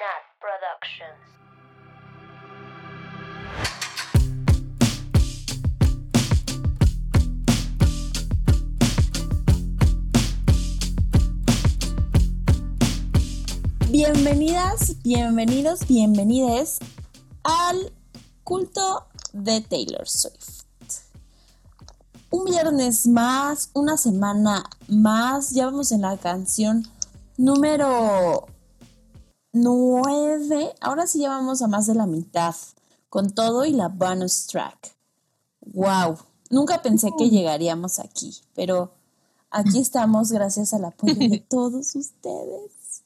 Nat. Bienvenidas, bienvenidos, bienvenides al culto de Taylor Swift. Un viernes más, una semana más, ya vamos en la canción número 9. Ahora sí ya vamos a más de la mitad, con todo y la bonus track. ¡Wow! Nunca pensé que llegaríamos aquí, pero aquí estamos gracias al apoyo de todos ustedes.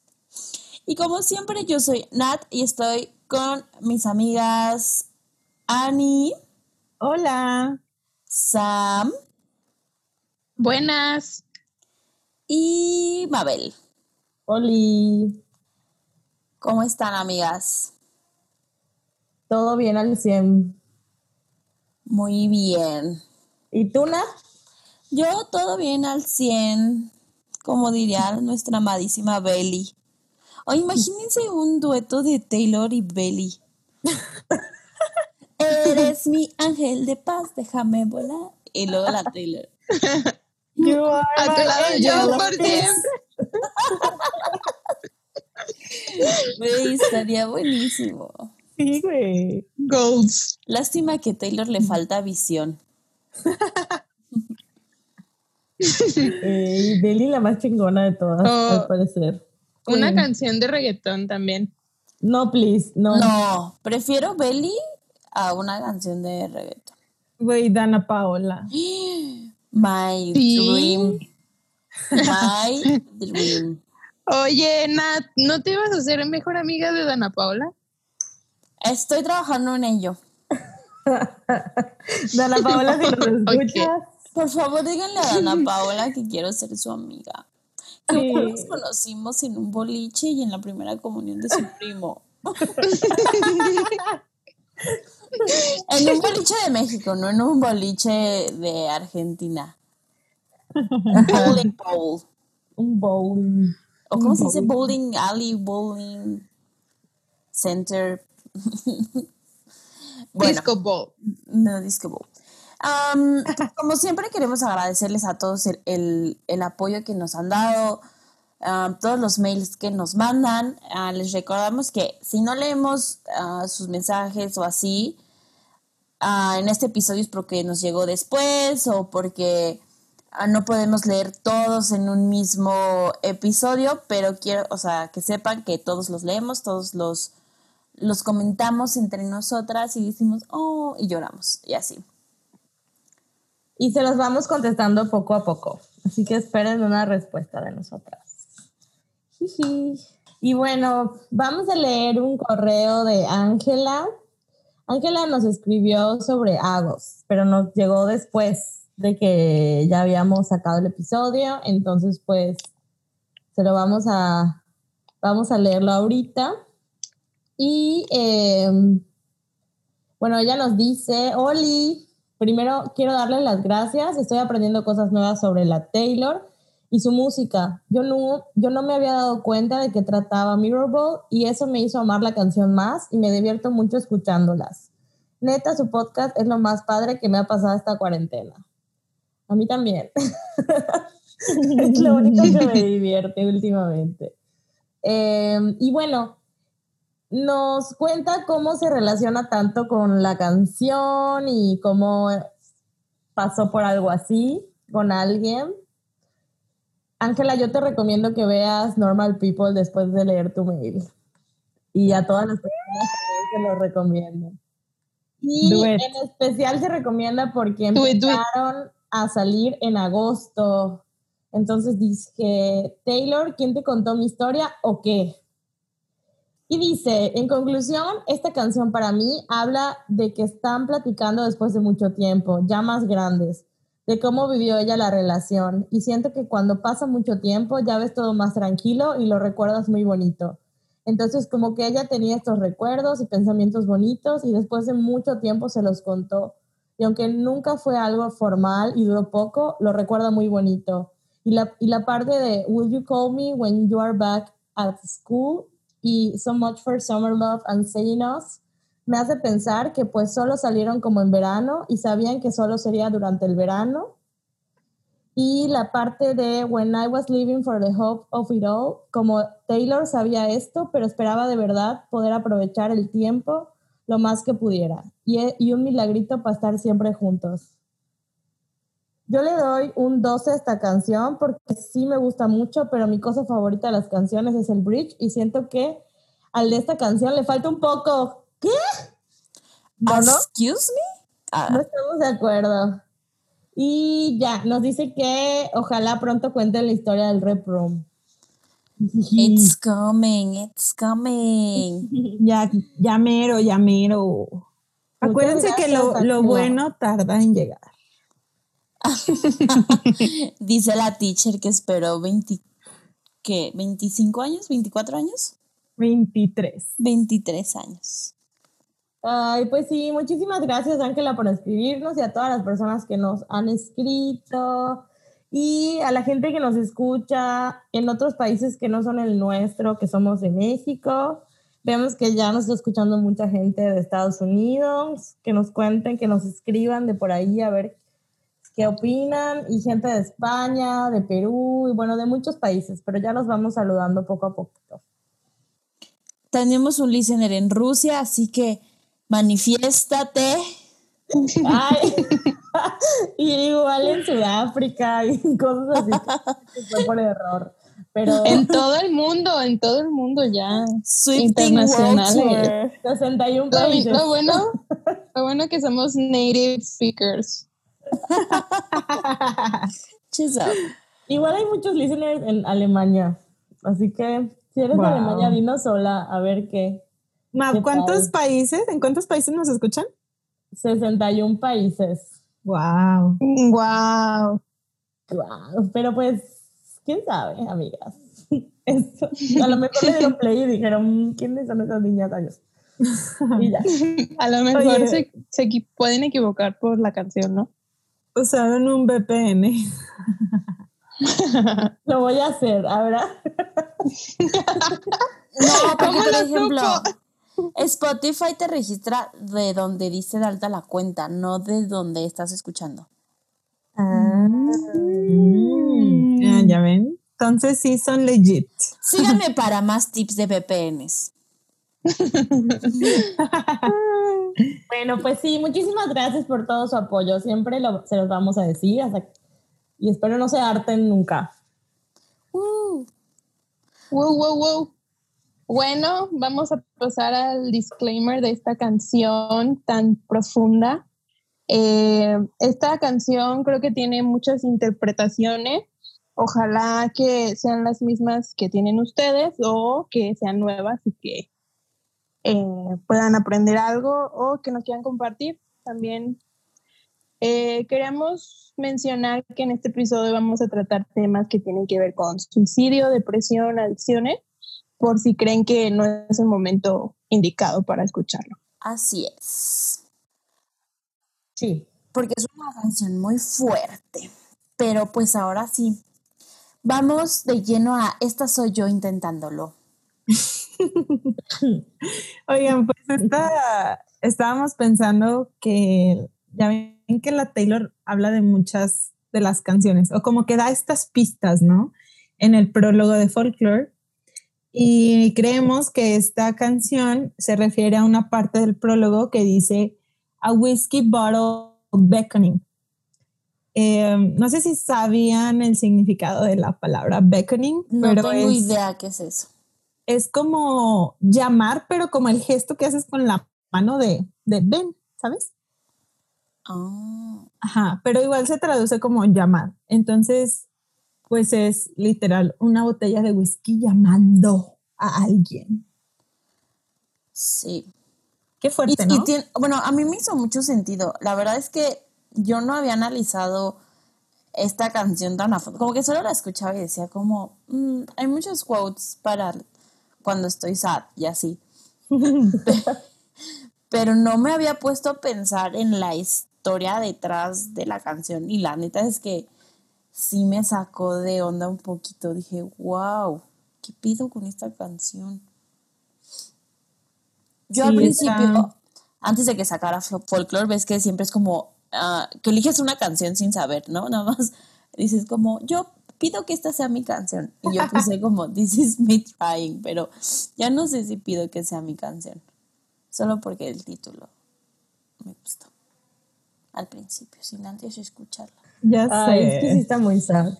Y como siempre, yo soy Nat y estoy con mis amigas Annie, Hola. Sam Buenas. y Mabel. Oli. ¿Cómo están, amigas? Todo bien al 100. Muy bien. ¿Y tú, Nat? Yo todo bien al 100, como diría nuestra amadísima Belly. O imagínense un dueto de Taylor y Belly. Eres mi ángel de paz, déjame volar. Y luego la Taylor. You are A tu lado my yo angel por siempre. Güey, estaría buenísimo. Sí, güey. Goals. Lástima que a Taylor le falta visión. Eh, y la más chingona de todas, Oh. al parecer. Una Sí. canción de reggaetón también. No, please, no. No, prefiero Belly a una canción de reggaeton. Güey, Dana Paola. My Sí. dream. My dream. Oye, Nat, ¿no te ibas a hacer mejor amiga de Dana Paula? Estoy trabajando en ello. Dana Paola, si nos escuchas. Por favor, díganle a Dana Paola que quiero ser su amiga. Que Sí. nos conocimos en un boliche y en la primera comunión de su primo. en un boliche de México, no en un boliche de Argentina. Bowling bowl. Un bowling. ¿O cómo se dice? Bowling. Alley, bowling center. bueno, Disco Ball. no disco como siempre queremos agradecerles a todos el, el- el apoyo que nos han dado, todos los mails que nos mandan. Ah, les recordamos que si no leemos ah, sus mensajes o así, ah, en este episodio es porque nos llegó después o porque no podemos leer todos en un mismo episodio, pero quiero, o sea, que sepan que todos los leemos, todos los, los comentamos entre nosotras y decimos, oh, y lloramos, y así. Y se los vamos contestando poco a poco. Así que esperen una respuesta de nosotras. Y bueno, vamos a leer un correo de Ángela. Ángela nos escribió sobre Agos, pero nos llegó después de que ya habíamos sacado el episodio. Entonces, pues, se lo vamos a, vamos a leerlo ahorita. Y eh, bueno, ella nos dice, Oli, primero quiero darle las gracias. Estoy aprendiendo cosas nuevas sobre la Taylor y su música. Yo no, yo no me había dado cuenta de que trataba Mirrorball y eso me hizo amar la canción más y me divierto mucho escuchándolas. Neta, su podcast es lo más padre que me ha pasado esta cuarentena. A mí también. es lo único que me divierte últimamente. Eh, y bueno, nos cuenta cómo se relaciona tanto con la canción y cómo pasó por algo así con alguien. Ángela, yo te recomiendo que veas Normal People después de leer tu mail. Y a todas las personas se lo recomiendo. Y en especial se recomienda porque empezaron a salir en agosto. Entonces dice, Taylor, ¿quién te contó mi historia o qué? Y dice, en conclusión, esta canción para mí habla de que están platicando después de mucho tiempo, ya más grandes, de cómo vivió ella la relación. Y siento que cuando pasa mucho tiempo ya ves todo más tranquilo y lo recuerdas muy bonito. Entonces como que ella tenía estos recuerdos y pensamientos bonitos y después de mucho tiempo se los contó. Y aunque nunca fue algo formal y duró poco, lo recuerda muy bonito. Y la, y la parte de Will you call me when you are back at school y So Much for Summer Love and Saying Us me hace pensar que pues solo salieron como en verano y sabían que solo sería durante el verano. Y la parte de When I was living for the hope of it all, como Taylor sabía esto, pero esperaba de verdad poder aprovechar el tiempo lo más que pudiera. Y, y un milagrito para estar siempre juntos. Yo le doy un 12 a esta canción porque sí me gusta mucho, pero mi cosa favorita de las canciones es el bridge y siento que al de esta canción le falta un poco. ¿Qué? ¿No, Excuse me? Ah. No estamos de acuerdo. Y ya, nos dice que ojalá pronto cuenten la historia del Rep Room. It's coming, it's coming. ya, ya mero, ya mero. Acuérdense que lo, lo bueno tarda en llegar. Dice la teacher que esperó 20, ¿qué? ¿25 años? ¿24 años? 23. 23 años. Ay, pues sí, muchísimas gracias Ángela por escribirnos y a todas las personas que nos han escrito y a la gente que nos escucha en otros países que no son el nuestro, que somos de México. Vemos que ya nos está escuchando mucha gente de Estados Unidos, que nos cuenten, que nos escriban de por ahí a ver qué opinan, y gente de España, de Perú, y bueno, de muchos países, pero ya los vamos saludando poco a poco. Tenemos un listener en Rusia, así que manifiéstate. Ay, y igual en Sudáfrica y cosas así fue por error. Pero en todo el mundo, en todo el mundo ya. Internacional. 61 países. Lo, bueno, lo bueno que somos native speakers. Igual hay muchos listeners en Alemania, así que si eres de Alemania, dinos sola a ver qué. ¿cuántos países? ¿En cuántos países nos escuchan? 61 países. Wow. Wow. Wow. Pero pues, quién sabe, amigas. a lo mejor le dieron play y dijeron, ¿quiénes son esas niñas? Y ya. A lo mejor se, se pueden equivocar por la canción, ¿no? usaron un VPN. Lo voy a hacer, ahora. no, porque por ejemplo, Spotify te registra de donde dice de alta la cuenta, no de donde estás escuchando. Ah, ya ven. Entonces sí son legit. Síganme para más tips de VPNs. bueno, pues sí, muchísimas gracias por todo su apoyo. Siempre se los vamos a decir y espero no se harten nunca. Uh. Wow, wow, wow. Bueno, vamos a pasar al disclaimer de esta canción tan profunda. Eh, esta canción creo que tiene muchas interpretaciones. Ojalá que sean las mismas que tienen ustedes o que sean nuevas y que eh, puedan aprender algo o que nos quieran compartir. También eh, queremos mencionar que en este episodio vamos a tratar temas que tienen que ver con suicidio, depresión, adicciones, por si creen que no es el momento indicado para escucharlo. Así es. Sí. Porque es una canción muy fuerte. Pero pues ahora sí. Vamos de lleno a Esta soy yo intentándolo. Oigan, pues estábamos pensando que ya ven que la Taylor habla de muchas de las canciones, o como que da estas pistas, ¿no? En el prólogo de Folklore. Y creemos que esta canción se refiere a una parte del prólogo que dice A Whiskey Bottle Beckoning. Em, no sé si sabían el significado de la palabra beckoning. No tengo idea qué es eso es como llamar, pero como el gesto que haces con la mano de, de ven, ¿sabes? Oh. Ajá, pero igual se traduce como llamar. Entonces, pues es literal una botella de whisky llamando a alguien. Sí. Qué fuerte, ¿no? bueno, a mí me hizo mucho sentido. La verdad es que yo no había analizado esta canción tan a fondo. Como que solo la escuchaba y decía como, mm, hay muchos quotes para cuando estoy sad y así. Pero no me había puesto a pensar en la historia detrás de la canción y la neta es que sí me sacó de onda un poquito. Dije, wow, ¿qué pido con esta canción? Yo al principio, antes de que sacara folklore, ves que siempre es como ah, que eliges una canción sin saber, ¿no? Nada más dices como, yo pido que esta sea mi canción. Y yo puse como, this is me trying, pero ya no sé si pido que sea mi canción. Solo porque el título me gustó. Al principio, sin antes escucharla. Ya sé. es que sí está muy sad.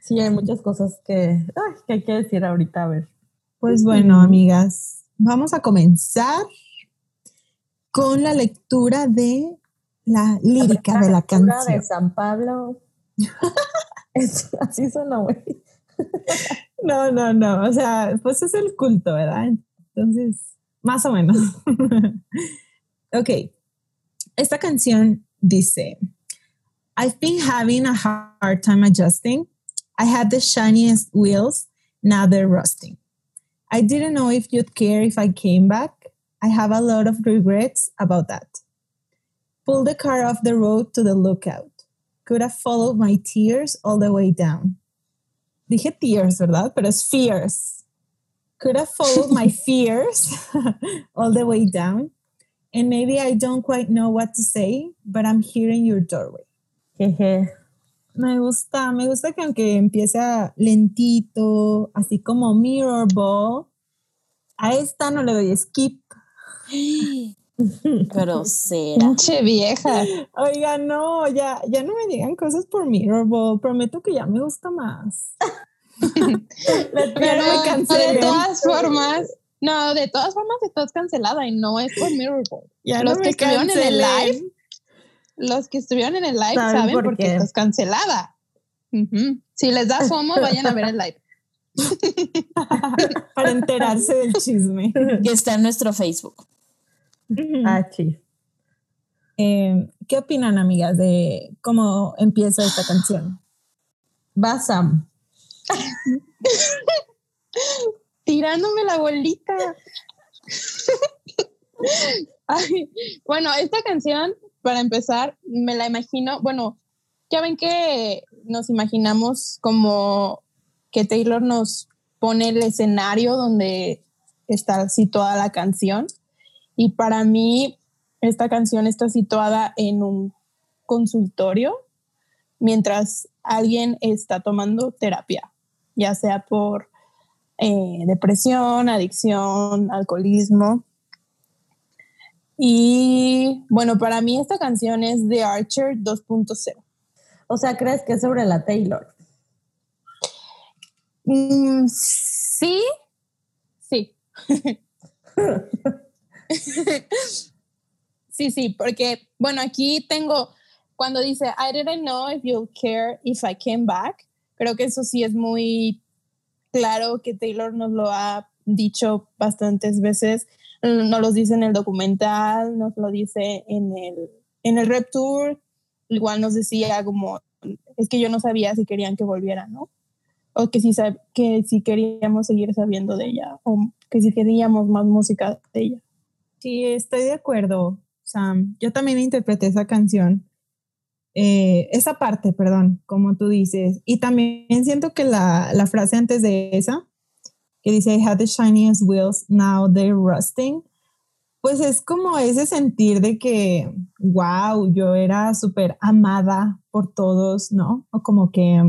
Sí, hay muchas cosas que, que hay que decir ahorita, a ver. Pues bueno, amigas, vamos a comenzar con la lectura de la lírica de la canción. de San Pablo. así suena, güey. no, no, no. O sea, pues es el culto, ¿verdad? Entonces, más o menos. ok. Esta canción dice: I've been having a hard time adjusting. I had the shiniest wheels, now they're rusting. I didn't know if you'd care if I came back. I have a lot of regrets about that. Pull the car off the road to the lookout. Could have followed my tears all the way down. Dije tears, ¿verdad? Pero es fears. Could have followed my fears all the way down. And maybe I don't quite know what to say, but I'm here in your doorway. Me gusta, me gusta que aunque empiece lentito, así como Mirror Ball, a esta no le doy skip. Pero será. Pinche vieja. Oiga, no, ya, ya no me digan cosas por Mirrorball. Prometo que ya me gusta más. Pero de todas formas, no, de todas formas estás cancelada y no es por Mirrorball. Ya los que estuvieron en el live, los que estuvieron en el live saben, por qué estás cancelada. Si les da FOMO, vayan a ver el live. Para enterarse del chisme. Que está en nuestro Facebook. Ah, sí. Eh, ¿Qué opinan, amigas, de cómo empieza esta canción? Basam. Tirándome la bolita. bueno, esta canción, para empezar, me la imagino, bueno, ya ven que nos imaginamos como que Taylor nos pone el escenario donde está situada la canción. Y para mí, esta canción está situada en un consultorio mientras alguien está tomando terapia, ya sea por eh, depresión, adicción, alcoholismo. Y bueno, para mí esta canción es The Archer 2.0. O sea, ¿crees que es sobre la Taylor? Mm, sí, sí. sí, sí, porque, bueno, aquí tengo, cuando dice, I didn't know if you'll care if I came back, creo que eso sí es muy claro que Taylor nos lo ha dicho bastantes veces, nos lo dice en el documental, nos lo dice en el, en el Rep Tour, igual nos decía como, es que yo no sabía si querían que volviera, ¿no? O que si, que si queríamos seguir sabiendo de ella, o que si queríamos más música de ella. Sí, estoy de acuerdo, Sam. Yo también interpreté esa canción, eh, esa parte, perdón, como tú dices. Y también siento que la, la frase antes de esa, que dice, I had the shiniest wheels, now they're rusting, pues es como ese sentir de que, wow, yo era súper amada por todos, ¿no? O como que,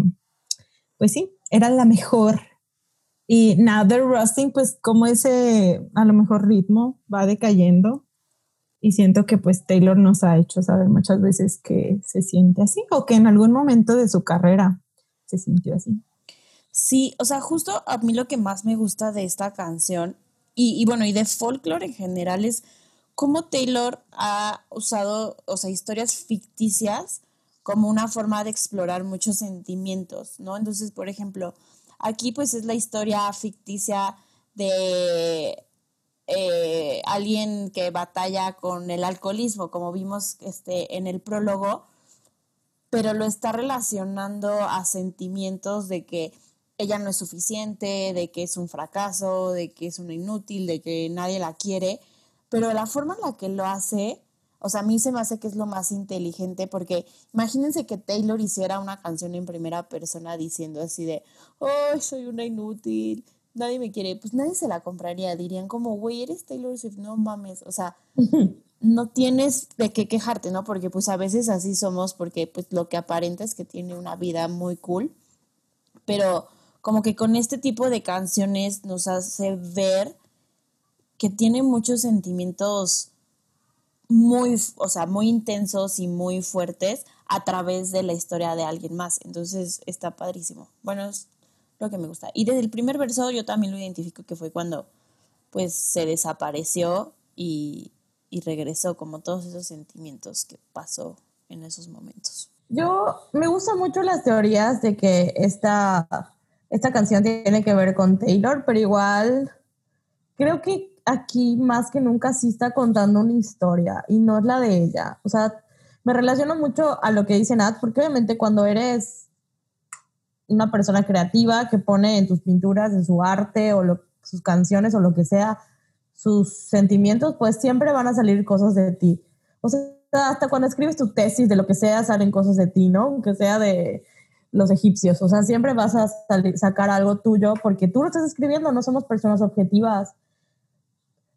pues sí, era la mejor y now the rusting, pues como ese a lo mejor ritmo va decayendo y siento que pues Taylor nos ha hecho saber muchas veces que se siente así o que en algún momento de su carrera se sintió así. Sí, o sea, justo a mí lo que más me gusta de esta canción y, bueno, y de folklore en general es cómo Taylor ha usado, o sea, historias ficticias como una forma de explorar muchos sentimientos, ¿no? Entonces, por ejemplo, Aquí pues es la historia ficticia de eh, alguien que batalla con el alcoholismo, como vimos este, en el prólogo, pero lo está relacionando a sentimientos de que ella no es suficiente, de que es un fracaso, de que es una inútil, de que nadie la quiere, pero la forma en la que lo hace o sea, a mí se me hace que es lo más inteligente porque imagínense que Taylor hiciera una canción en primera persona diciendo así de, oh, soy una inútil, nadie me quiere, pues nadie se la compraría. Dirían como, güey, eres Taylor Swift, no mames. O sea, no tienes de qué quejarte, ¿no? Porque pues a veces así somos, porque pues lo que aparenta es que tiene una vida muy cool. Pero como que con este tipo de canciones nos hace ver que tiene muchos sentimientos muy, o sea, muy intensos y muy fuertes a través de la historia de alguien más. Entonces está padrísimo. Bueno, es lo que me gusta. Y desde el primer verso yo también lo identifico que fue cuando pues se desapareció y, y regresó como todos esos sentimientos que pasó en esos momentos. Yo me gustan mucho las teorías de que esta, esta canción tiene que ver con Taylor, pero igual creo que aquí más que nunca sí está contando una historia y no es la de ella. O sea, me relaciono mucho a lo que dice Nat, porque obviamente cuando eres una persona creativa que pone en tus pinturas, en su arte o sus canciones o lo que sea, sus sentimientos, pues siempre van a salir cosas de ti. O sea, hasta cuando escribes tu tesis de lo que sea, salen cosas de ti, ¿no? Aunque sea de los egipcios. O sea, siempre vas a sacar algo tuyo porque tú lo estás escribiendo, no somos personas objetivas.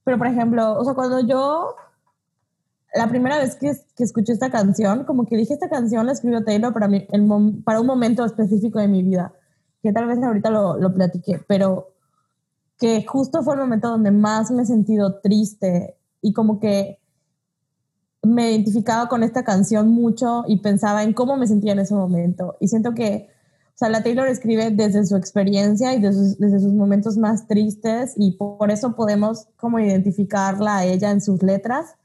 Pero, por ejemplo, o sea, cuando yo la primera vez que, que, escuché esta canción, como que dije, esta canción la escribió Taylor para, mí, el para un momento específico de mi vida, que tal vez ahorita lo, lo platiqué, pero que justo fue el momento donde más me he sentido triste y como que me identificaba con esta canción mucho y pensaba en cómo me sentía en ese momento. Y siento que, o sea, la Taylor escribe desde su experiencia y desde, desde sus momentos más tristes y por eso podemos como identificarla a ella en sus letras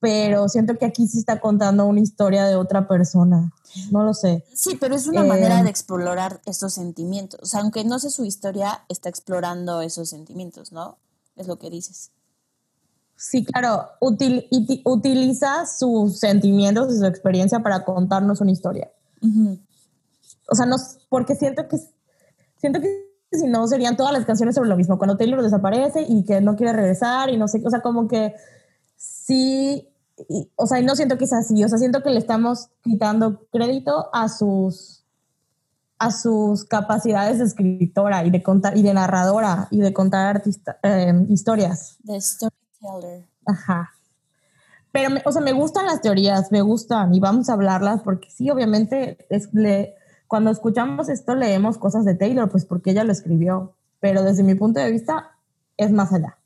pero siento que aquí sí está contando una historia de otra persona. No lo sé. Sí, pero es una manera eh, de explorar esos sentimientos. O sea, aunque no sé su historia, está explorando esos sentimientos, ¿no? Es lo que dices. Sí, claro. utiliza sus sentimientos y su experiencia para contarnos una historia. O sea, no, porque siento que siento que si no serían todas las canciones sobre lo mismo. Cuando Taylor desaparece y que no quiere regresar y no sé, o sea, como que sí o sea, no siento que es así, o sea, siento que le estamos quitando crédito a sus a sus capacidades de escritora y de contar y de narradora y de contar artista, em, historias. De storyteller. Ajá. Pero, o sea, me gustan las teorías, me gustan y vamos a hablarlas porque sí, obviamente, es, cuando escuchamos esto leemos cosas de Taylor, pues porque ella lo escribió, pero desde mi punto de vista es más allá,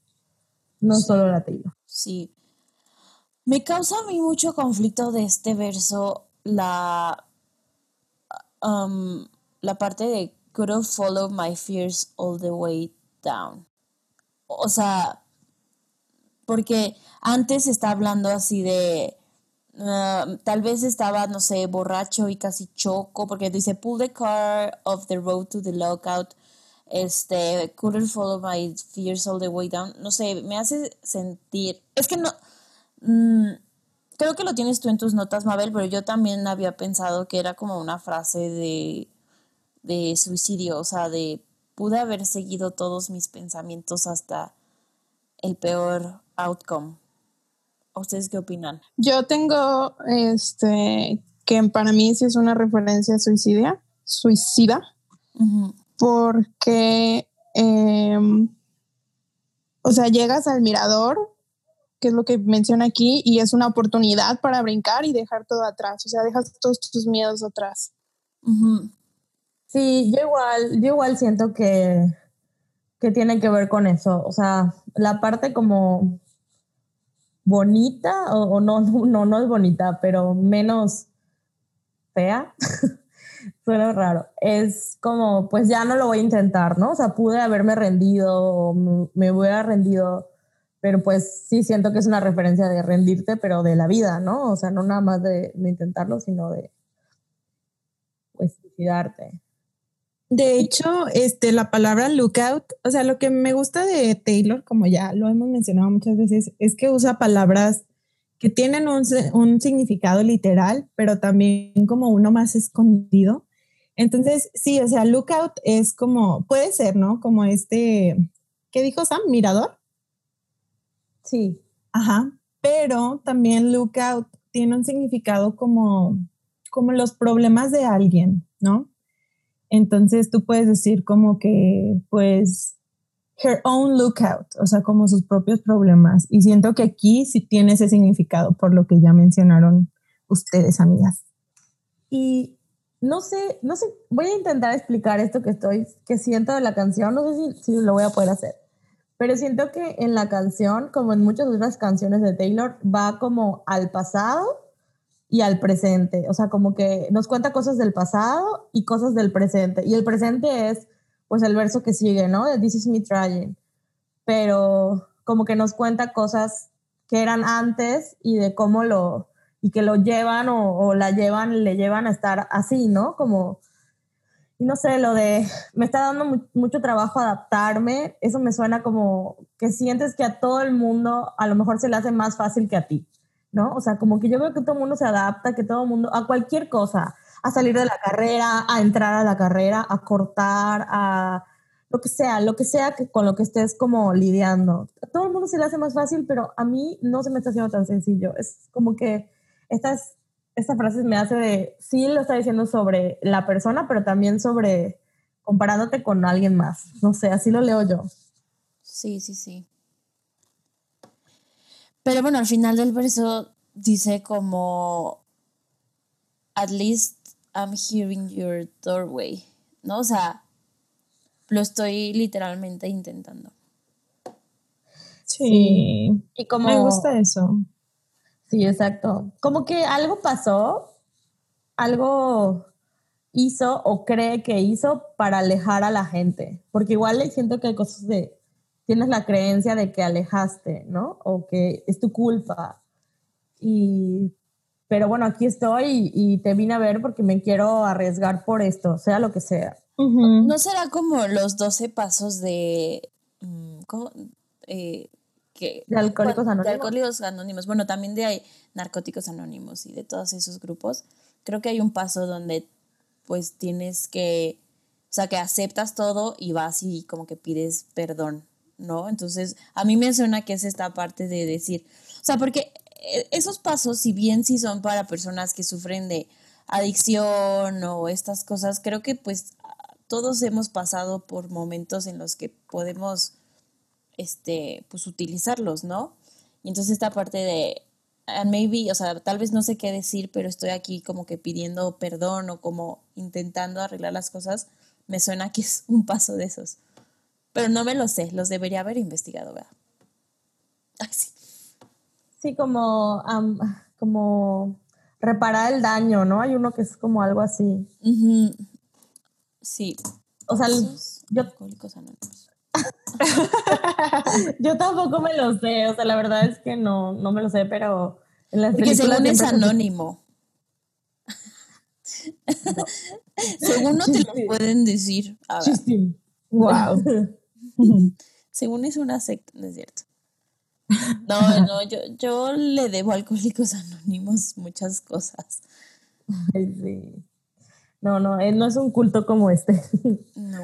no solo la Taylor. Sí, me causa a mí mucho conflicto de este verso la, um, la parte de could follow my fears all the way down. O sea, porque antes está hablando así de uh, tal vez estaba, no sé, borracho y casi choco, porque dice pull the car off the road to the lockout. Este, couldn't follow my fears all the way down. No sé, me hace sentir. Es que no Mm, creo que lo tienes tú en tus notas, Mabel, pero yo también había pensado que era como una frase de, de suicidio, o sea, de pude haber seguido todos mis pensamientos hasta el peor outcome. ¿Ustedes qué opinan? Yo tengo este que para mí sí es una referencia suicidia, suicida, porque, em, o sea, llegas al mirador que es lo que menciona aquí, y es una oportunidad para brincar y dejar todo atrás, o sea, dejas todos tus miedos atrás. Sí, yo igual, yo igual siento que, que tiene que ver con eso, o sea, la parte como bonita, o, no, no, no es bonita, pero menos fea, suena raro, es como, pues ya no lo voy a intentar, ¿no? O sea, pude haberme rendido, me hubiera rendido pero pues sí siento que es una referencia de rendirte, pero de la vida, ¿no? O sea, no nada más de, intentarlo, sino de pues suicidarte. De hecho, este, la palabra lookout, o sea, lo que me gusta de Taylor, como ya lo hemos mencionado muchas veces, es que usa palabras que tienen un, un significado literal, pero también como uno más escondido. Entonces, sí, o sea, lookout es como, puede ser, ¿no? Como este, ¿qué dijo Sam? Mirador. Sí. Ajá. Pero también lookout tiene un significado como, como los problemas de alguien, ¿no? Entonces tú puedes decir como que, pues, her own lookout, o sea, como sus propios problemas. Y siento que aquí sí tiene ese significado por lo que ya mencionaron ustedes, amigas. Y no sé, no sé, voy a intentar explicar esto que estoy, que siento de la canción, no sé si, si lo voy a poder hacer, pero siento que en la canción, como en muchas otras canciones de Taylor, va como al pasado y al presente, o sea, como que nos cuenta cosas del pasado y cosas del presente, y el presente es pues el verso que sigue, ¿no? De This is me trying, pero como que nos cuenta cosas que eran antes y de cómo lo, y que lo llevan o, la llevan, le llevan a estar así, ¿no? Como, y no sé, lo de, me está dando mucho trabajo adaptarme, eso me suena como que sientes que a todo el mundo a lo mejor se le hace más fácil que a ti, ¿no? O sea, como que yo veo que todo el mundo se adapta, que todo mundo, a cualquier cosa, a salir de la carrera, a entrar a la carrera, a cortar, a lo que sea, lo que sea que con lo que estés como lidiando. A todo el mundo se le hace más fácil, pero a mí no se me está haciendo tan sencillo. Es como que estas, esta frase me hace de, sí lo está diciendo sobre la persona, pero también sobre comparándote con alguien más. No sé, así lo leo yo. Sí, sí, sí. Pero bueno, al final del verso dice como, at least I'm hearing your doorway, ¿no? O sea, lo estoy literalmente intentando. Sí. Y como, me gusta eso. Sí, exacto. Como que algo pasó, algo hizo o cree que hizo para alejar a la gente. Porque igual siento que hay cosas de, tienes la creencia de que alejaste, ¿no? O que es tu culpa. Y, pero bueno, aquí estoy y, te vine a ver porque me quiero arriesgar por esto, sea lo que sea. ¿No será como los 12 pasos de... Mm, ¿cómo? Eh, que, de alcohólicos anónimos. De alcohólicos anónimos, bueno, también de narcóticos anónimos y de todos esos grupos. Creo que hay un paso donde pues tienes que, o sea, que aceptas todo y vas y como que pides perdón, ¿no? Entonces, a mí me suena que es esta parte de decir, o sea, porque eh, esos pasos, si bien sí son para personas que sufren de adicción o estas cosas, creo que pues todos hemos pasado por momentos en los que podemos este, pues utilizarlos, ¿no? Y entonces esta parte de, and maybe, o sea, tal vez no sé qué decir, pero estoy aquí como que pidiendo perdón o como intentando arreglar las cosas, me suena que es un paso de esos. Pero no me lo sé, los debería haber investigado, ¿verdad? Ay, sí. Sí, como, como reparar el daño, ¿no? Hay uno que es como algo así. Sí. O sea, yo, Yo tampoco me lo sé, o sea, la verdad es que no, no me lo sé, pero en las Porque según es anónimo. según no te lo pueden decir. Wow. según es una secta, no es cierto. No, no, yo, yo le debo a Alcohólicos Anónimos muchas cosas. sí. No, no, él no es un culto como este. No.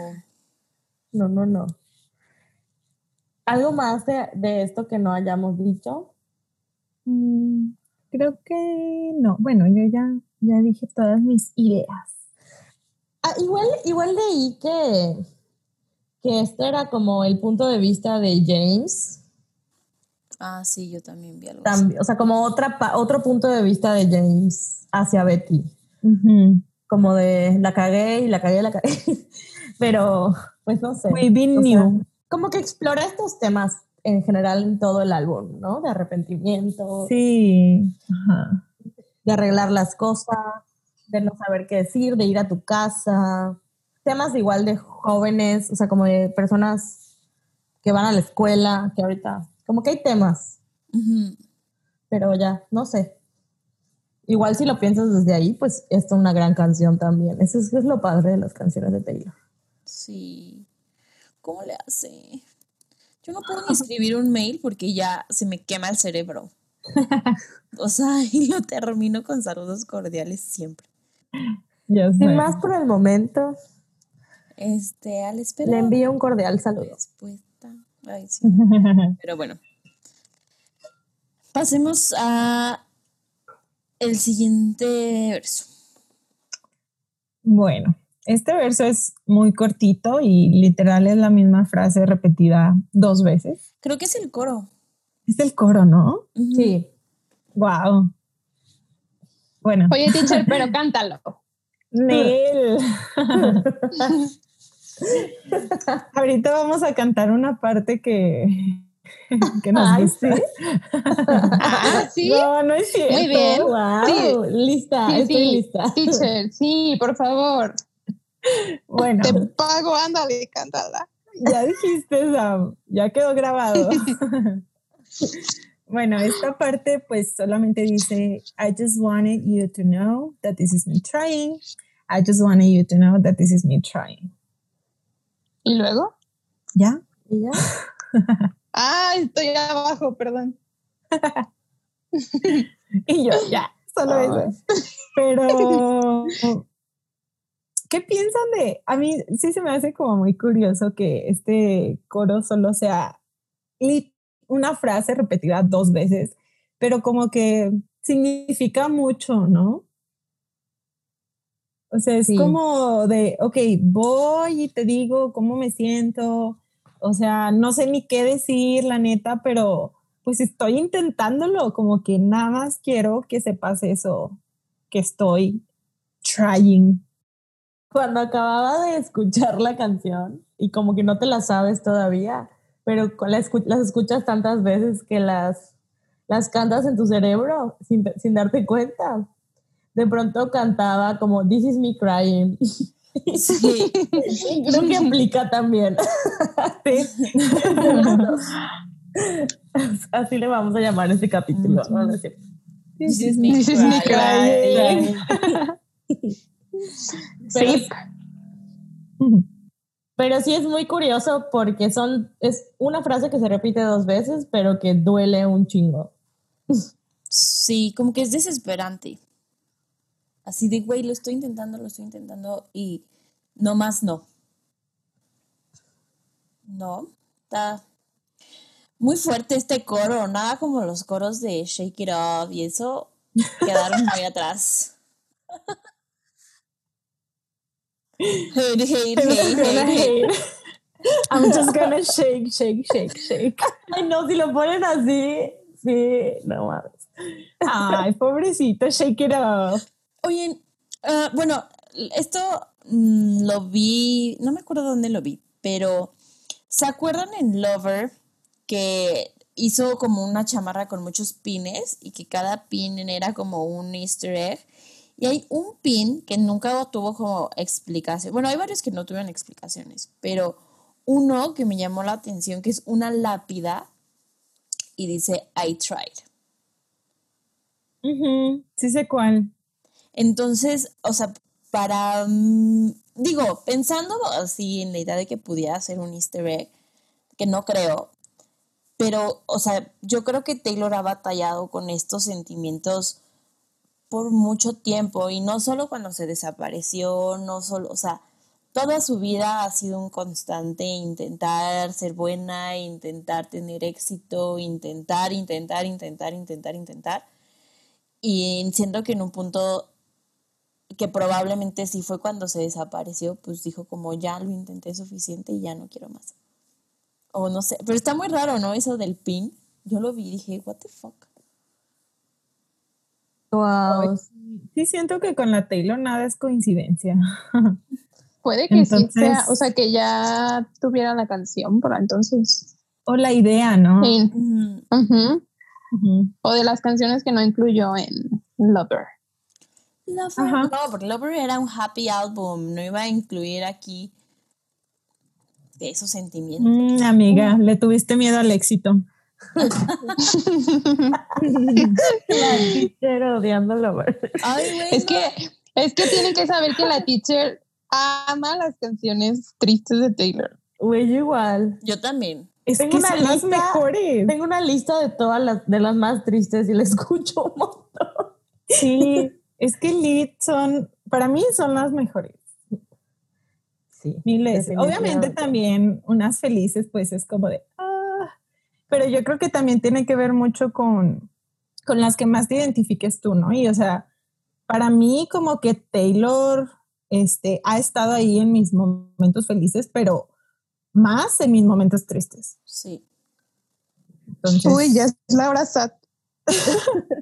No, no, no. ¿Algo más de, esto que no hayamos dicho? Mm, creo que no. Bueno, yo ya, ya dije todas mis ideas. Ah, igual, igual leí que, que este era como el punto de vista de James. Ah, sí, yo también vi algo O sea, como otra, otro punto de vista de James hacia Betty. Como de la cagué y la cagué y la cagué. Pero, pues no sé. Muy bien new como que explora estos temas en general en todo el álbum, ¿no? De arrepentimiento. Sí. De arreglar las cosas, de no saber qué decir, de ir a tu casa. Temas igual de jóvenes, o sea, como de personas que van a la escuela, que ahorita, como que hay temas. Pero ya, no sé. Igual si lo piensas desde ahí, pues esto es una gran canción también. Eso es, es lo padre de las canciones de Taylor. Sí. ¿Cómo le hace? Yo no puedo ni escribir un mail porque ya se me quema el cerebro. o sea, y lo termino con saludos cordiales siempre. Sin más por el momento. Este, al esperar. Le envío un cordial saludo. Respuesta. Ay, sí. Pero bueno. Pasemos a el siguiente verso. Bueno, este verso es muy cortito y literal es la misma frase repetida dos veces. Creo que es el coro. Es el coro, ¿no? Sí. Wow. Bueno. Oye, teacher, pero cántalo. Nel. Ahorita vamos a cantar una parte que, que nos Ay. Ah, sí. No, no es cierto. Muy bien. Wow. Sí. Lista, Sí, estoy lista. teacher, sí, por favor. Bueno, Te pago, ándale, cántala. ya dijiste, Sam. Ya quedó grabado. Bueno, esta parte pues solamente dice, I just wanted you to know that this is me trying. I just wanted you to know that this is me trying. ¿Y luego? ¿Ya? ¿Y ya? Ah, estoy abajo, perdón. Y yo, ya, solo eso. Pero, ¿qué piensan de? A mí sí se me hace como muy curioso que este coro solo sea una frase repetida dos veces, pero como que significa mucho, ¿no? O sea, es Sí. como de, ok, voy y te digo cómo me siento. O sea, no sé ni qué decir, la neta, pero pues estoy intentándolo, como que nada más quiero que sepas eso, que estoy trying. Cuando acababa de escuchar la canción y como que no te la sabes todavía, pero la las escuchas tantas veces que las, las cantas en tu cerebro sin, sin darte cuenta. De pronto cantaba como This is me crying. Sí. Creo que aplica también. Así le vamos a llamar este capítulo. This is me This is me crying. Pero, Sí. pero sí es muy curioso porque son, es una frase que se repite dos veces, pero que duele un chingo. Sí, como que es desesperante. Así de, güey, lo estoy intentando, lo estoy intentando y no más no. No, está muy fuerte este coro, nada como los coros de Shake It Off y eso quedaron muy atrás. Hate, hate, hate, hate. I'm just gonna shake, shake, shake, shake. Ay, no, si lo ponen así, sí, no mames. Ay, pobrecito, shake it off. Oye, ah, bueno, esto mm, lo vi, no me acuerdo dónde lo vi, pero ¿se acuerdan en Lover que hizo como una chamarra con muchos pines y que cada pin era como un easter egg? Y hay un pin que nunca tuvo como explicación. Bueno, hay varios que no tuvieron explicaciones, pero uno que me llamó la atención, que es una lápida y dice I tried. Sí sé cuál. Entonces, o sea, para, mm, digo, pensando así en la idea de que pudiera ser un easter egg, que no creo, pero, o sea, yo creo que Taylor ha batallado con estos sentimientos por mucho tiempo y no solo cuando se desapareció, no solo, o sea, toda su vida ha sido un constante intentar ser buena, intentar tener éxito, intentar, intentar, intentar, intentar, intentar. Y siento que en un punto que probablemente sí fue cuando se desapareció, pues dijo como ya lo intenté suficiente y ya no quiero más. O no sé, pero está muy raro, ¿no? Eso del pin. Yo lo vi y dije, what the fuck. Wow. Sí siento que con la Taylor nada es coincidencia. Puede que sí sea, o sea, que ya tuviera la canción por entonces. O la idea, ¿no? O de las canciones que no incluyó en Lover. Lover. Ajá. No, porque Lover era un happy album, no iba a incluir aquí de esos sentimientos. Mm, amiga, le tuviste miedo al éxito. La teacher odiando Lover. Ay, güey. Es que, es que tienen que saber que la teacher ama las canciones tristes de Taylor. Güey, yo igual. Yo también. Es Tengo que una son las lista- mejores. Tengo una lista de todas las, de las más tristes y la escucho un montón. Sí, es que Lead son, para mí son las mejores. Sí. Miles. Obviamente también unas felices, pues es como de, ah, pero yo creo que también tiene que ver mucho con, con las que más te identifiques tú, ¿no? Y o sea, para mí como que Taylor este, ha estado ahí en mis momentos felices, pero más en mis momentos tristes. Sí. Entonces, Uy, ya es la hora sat.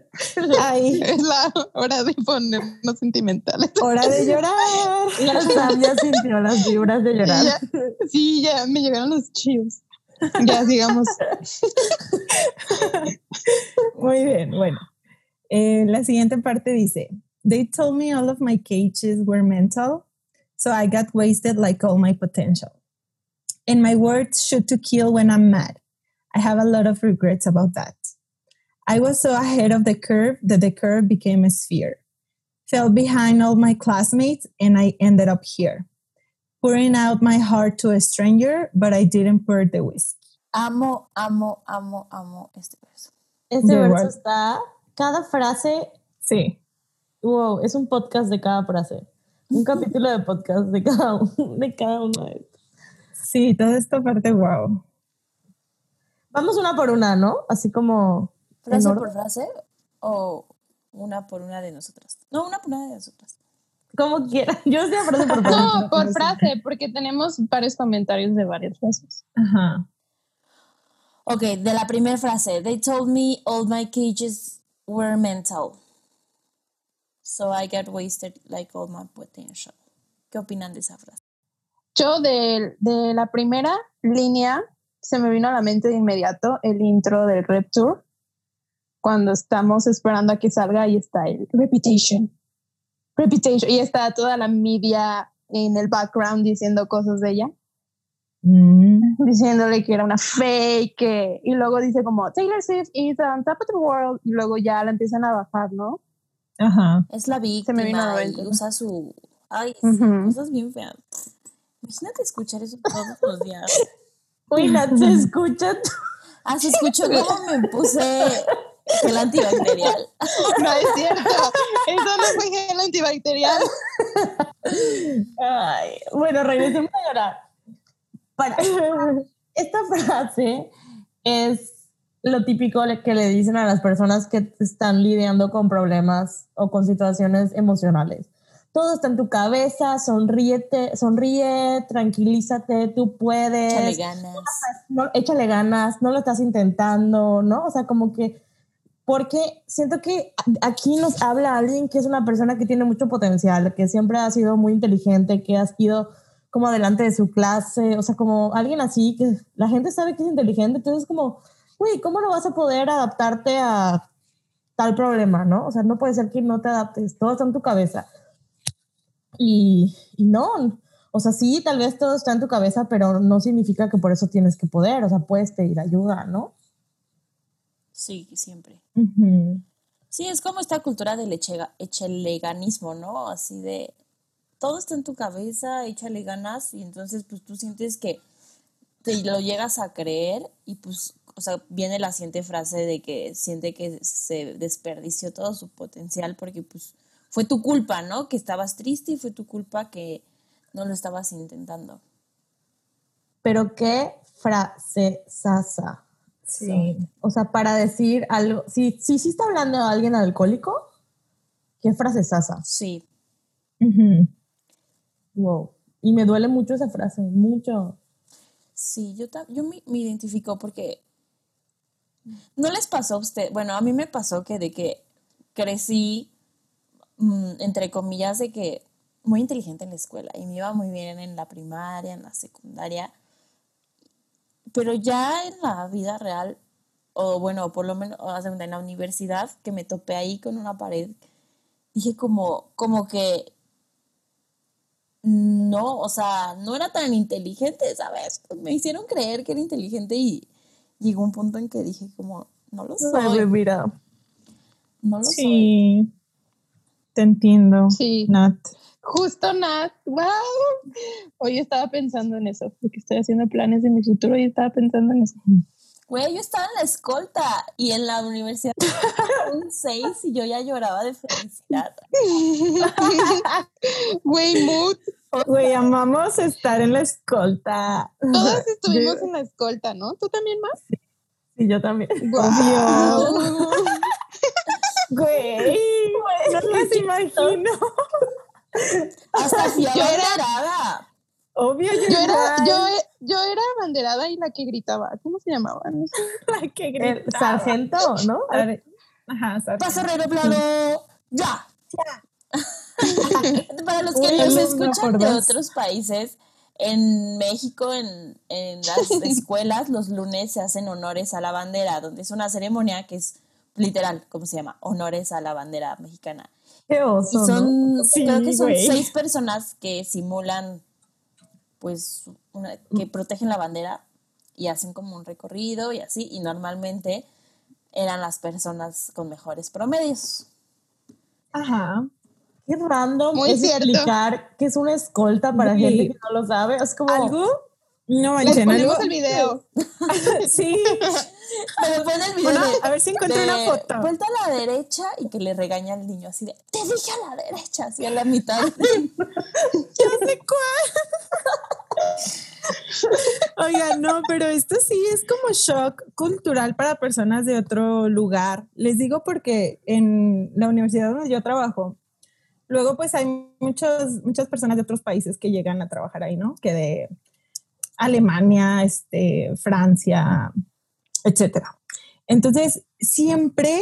ay, Es la hora de ponernos sentimentales. hora de llorar. La Sam ya sintió las vibras de llorar. Ya- sí, ya me llegaron los chills. Ya sigamos. Muy bien, bueno. Eh, la siguiente parte dice, They told me all of my cages were mental, so I got wasted like all my potential. And my words shoot to kill when I'm mad. I have a lot of regrets about that. I was so ahead of the curve that the curve became a sphere. Fell behind all my classmates and I ended up here. Pouring out my heart to a stranger, but I didn't pour the whiskey. Amo, amo, amo, amo este verso. Este verso está, cada frase, Sí. wow, es un podcast de cada frase. Un capítulo de podcast de cada, uno- de cada uno de estos. Sí, toda esta parte, wow. Vamos una por una, ¿no? Así como... ¿Frase por frase o una por una de nosotras? No, una por una de nosotras. Como quiera. Yo estoy frase por frase. No, por frase, porque tenemos varios comentarios de varias frases. Ajá. Ok, de la primera frase. They told me all my cages were mental. So I got wasted like all my potential. ¿Qué opinan de esa frase? Yo de, de la primera línea se me vino a la mente de inmediato el intro del Rep Tour. Cuando estamos esperando a que salga y está el Reputation. Reputation. Y está toda la media en el background diciendo cosas de ella. Mm, diciéndole que era una fake, que- y luego dice como Taylor Swift is on top of the world, y luego ya la empiezan a bajar, ¿no? Ajá. Es la Se víctima me vino a y usa su... Ay, Ujú. cosas bien feas. Imagínate escuchar eso todos los días. Uy, Nat, se escucha. Ah, se escuchó cómo me puse el antibacterial. No es cierto, eso no fue gel antibacterial. Ay, bueno, regresemos a llorar. Para, esta frase es lo típico que le dicen a las personas que están lidiando con problemas o con situaciones emocionales. Todo está en tu cabeza, sonríete, sonríe, tranquilízate, tú puedes. Échale ganas. no, échale ganas, no lo estás intentando, ¿no? O sea, como que, porque siento que aquí nos habla alguien que es una persona que tiene mucho potencial, que siempre ha sido muy inteligente, que ha sido como adelante de su clase, o sea, como alguien así, que la gente sabe que es inteligente, entonces como, uy, ¿cómo no vas a poder adaptarte a tal problema, no? O sea, no puede ser que no te adaptes, todo está en tu cabeza. Y, y no, o sea, sí, tal vez todo está en tu cabeza, pero no significa que por eso tienes que poder, o sea, puedes pedir ayuda, ¿no? Sí, siempre. Sí, es como esta cultura del eche- echeleganismo, ¿no? Así de todo está en tu cabeza, échale ganas y entonces pues tú sientes que te lo llegas a creer y pues, o sea, viene la siguiente frase de que siente que se desperdició todo su potencial porque pues fue tu culpa, ¿no? Que estabas triste y fue tu culpa que no lo estabas intentando. Pero qué frase sasa. Sí. O sea, para decir algo, si sí si, está hablando de alguien alcohólico, qué frase sasa. Sí. Wow. Y me duele mucho esa frase, mucho. Sí, yo, yo me, me identifico porque no les pasó a usted, bueno, a mí me pasó que de que crecí, mm, entre comillas, de que muy inteligente en la escuela y me iba muy bien en la primaria, en la secundaria, pero ya en la vida real, o bueno, por lo menos en la universidad, que me topé ahí con una pared, dije como, como que no, o sea, no era tan inteligente, ¿sabes? Me hicieron creer que era inteligente y llegó un punto en que dije como, no lo soy, mira. no lo soy. Sí. Te entiendo. Sí, Nat. Justo Nat, wow. Hoy estaba pensando en eso, porque estoy haciendo planes de mi futuro y estaba pensando en eso. Güey, yo estaba en la escolta y en la universidad un 6 y yo ya lloraba de felicidad. Güey, mood. Güey, amamos estar en la escolta. Todas estuvimos Yo- en la escolta, ¿no? ¿Tú también más? Sí, yo también. Guau. Güey, no las imagino. Hasta fui Yo era- abanderada. Obvio, yo, Yo era, yo, yo era abanderada y la que gritaba. ¿Cómo se llamaba? No sé. la que El gritaba. sargento, ¿no? Sar- Ajá, sargento. Paso redoblado. Ya. Para los que Uy, nos escuchan de otros países, en México, en, en las escuelas, los lunes se hacen honores a la bandera, donde es una ceremonia que es literal, ¿cómo se llama? Honores a la bandera mexicana. Qué Y oso, ¿no? son, Sí, creo que son güey. seis personas que simulan, pues, una- que protegen la bandera y hacen como un recorrido y así, y normalmente eran las personas con mejores promedios. Ajá. Qué random Muy es cierto. explicar que es una escolta para Sí. gente que no lo sabe. Es como, ¿Algo? No Les manchen, algo. ponemos el video. Sí. Pero pon el video Bueno, de- a ver si encuentro de una foto. Vuelta a la derecha y que le regaña al niño así de, te dije a la derecha, así a la mitad. Ya sé cuál. Oiga, no, pero esto sí es como shock cultural para personas de otro lugar. Les digo porque en la universidad donde yo trabajo, luego pues hay muchos, muchas personas de otros países que llegan a trabajar ahí, ¿no? Que de Alemania, este, Francia, etcétera. Entonces, siempre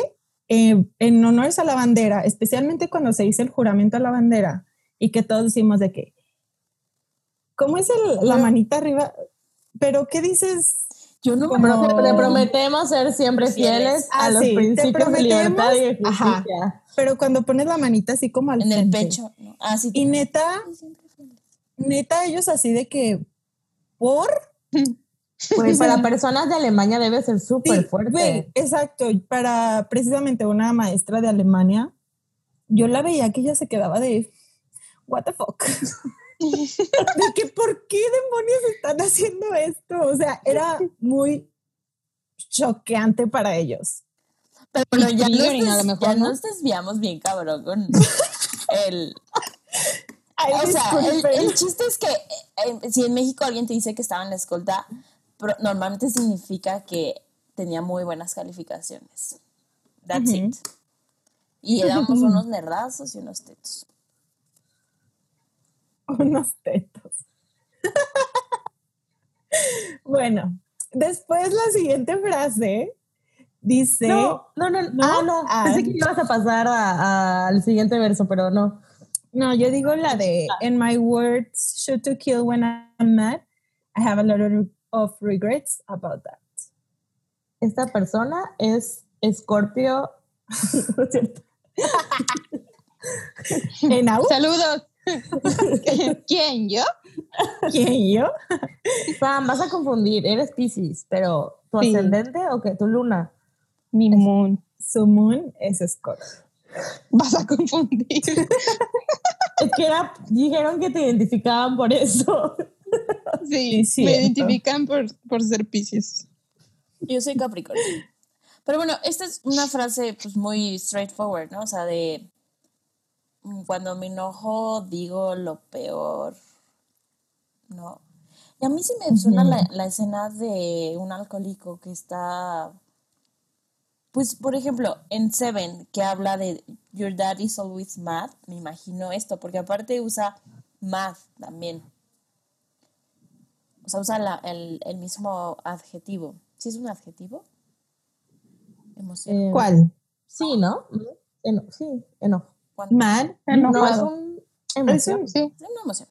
eh, en honores a la bandera, especialmente cuando se dice el juramento a la bandera y que todos decimos de que, ¿cómo es el- la manita arriba? Pero, ¿qué dices? Yo no me te prometemos ser siempre fieles, Fieles. a Ah, los sí, te principios de libertad y de prometemos- ajá. justicia. Pero cuando pones la manita así como al en el frente. pecho. ¿no? Ah, sí. Y neta, neta, ellos así de que, ¿por? Pues para personas de Alemania debe ser súper Sí, fuerte. güey, exacto. Para precisamente una maestra de Alemania, yo la veía que ella se quedaba de, what the fuck. de que, ¿por qué demonios están haciendo esto? O sea, era muy choqueante para ellos. Pero bueno, ya, nos, triggering, a lo des- mejor, ya ¿no? nos desviamos bien, cabrón, con el... Ay, O sea, el, chiste es que eh, si en México alguien te dice que estaba en la escolta, normalmente significa que tenía muy buenas calificaciones. That's it. Y éramos unos nerdazos y unos tetos. unos tetos. bueno, después la siguiente frase dice, No, no, no, ¿No? Ah, no. Ah. Pensé que ibas a pasar a- a- al siguiente verso, pero no. no, yo digo la de, and my words shoot to kill when I'm mad. I have a lot of, of regrets about that. Esta persona es Escorpio. ¿No es cierto? ¿En out? Saludos. ¿Quién? ¿Yo? ¿Quién yo? Sam, vas a confundir. Eres Pisces, pero ¿tu Sí. ascendente o qué? ¿Tu luna? Mi moon. Su moon es Scorpio. Vas a confundir. Es que era, dijeron que te identificaban por eso. Sí, Sí, me identifican por, por ser Pisces. Yo soy Capricornio. Pero bueno, esta es una frase pues muy straightforward, ¿no? O sea, de mm, cuando me enojo digo lo peor, ¿no? Y a mí sí me suena la, la escena de un alcohólico que está, pues por ejemplo, en Seven, que habla de Your dad is always mad, me imagino esto, porque aparte usa mad también. O sea, usa la- el, el mismo adjetivo. ¿Sí es un adjetivo? Emoción. Eh, ¿Cuál? Sí, ¿no? Eno- sí, enojo. Cuando- ¿Mad? No, es Enojado. un emoción. Sí. Es una emoción.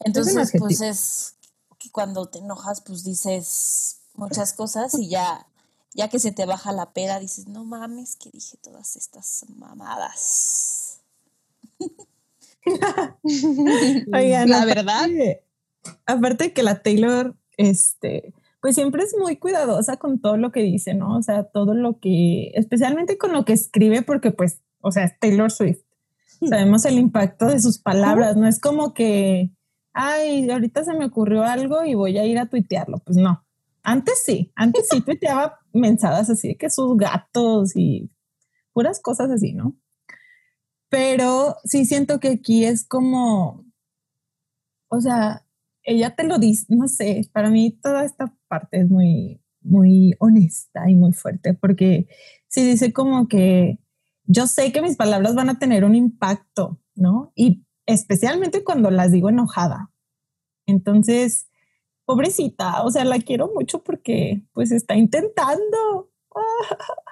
Entonces, pues es que cuando te enojas, pues dices muchas cosas y ya, ya que se te baja la peda, dices, no mames, que dije todas estas mamadas. Oigan, La verdad. Aparte de que la Taylor, este, pues siempre es muy cuidadosa con todo lo que dice, ¿no? O sea, todo lo que, especialmente con lo que escribe, porque pues, o sea, es Taylor Swift. Sabemos el impacto de sus palabras, no es como que, ay, ahorita se me ocurrió algo y voy a ir a tuitearlo. Pues no. Antes sí, antes sí tuiteaba mensadas así de que sus gatos y puras cosas así, ¿no? Pero sí siento que aquí es como, o sea, ella te lo dice, no sé, para mí toda esta parte es muy, muy honesta y muy fuerte, porque sí dice como que yo sé que mis palabras van a tener un impacto, ¿no? Y especialmente cuando las digo enojada. Entonces, pobrecita, o sea, la quiero mucho porque pues está intentando.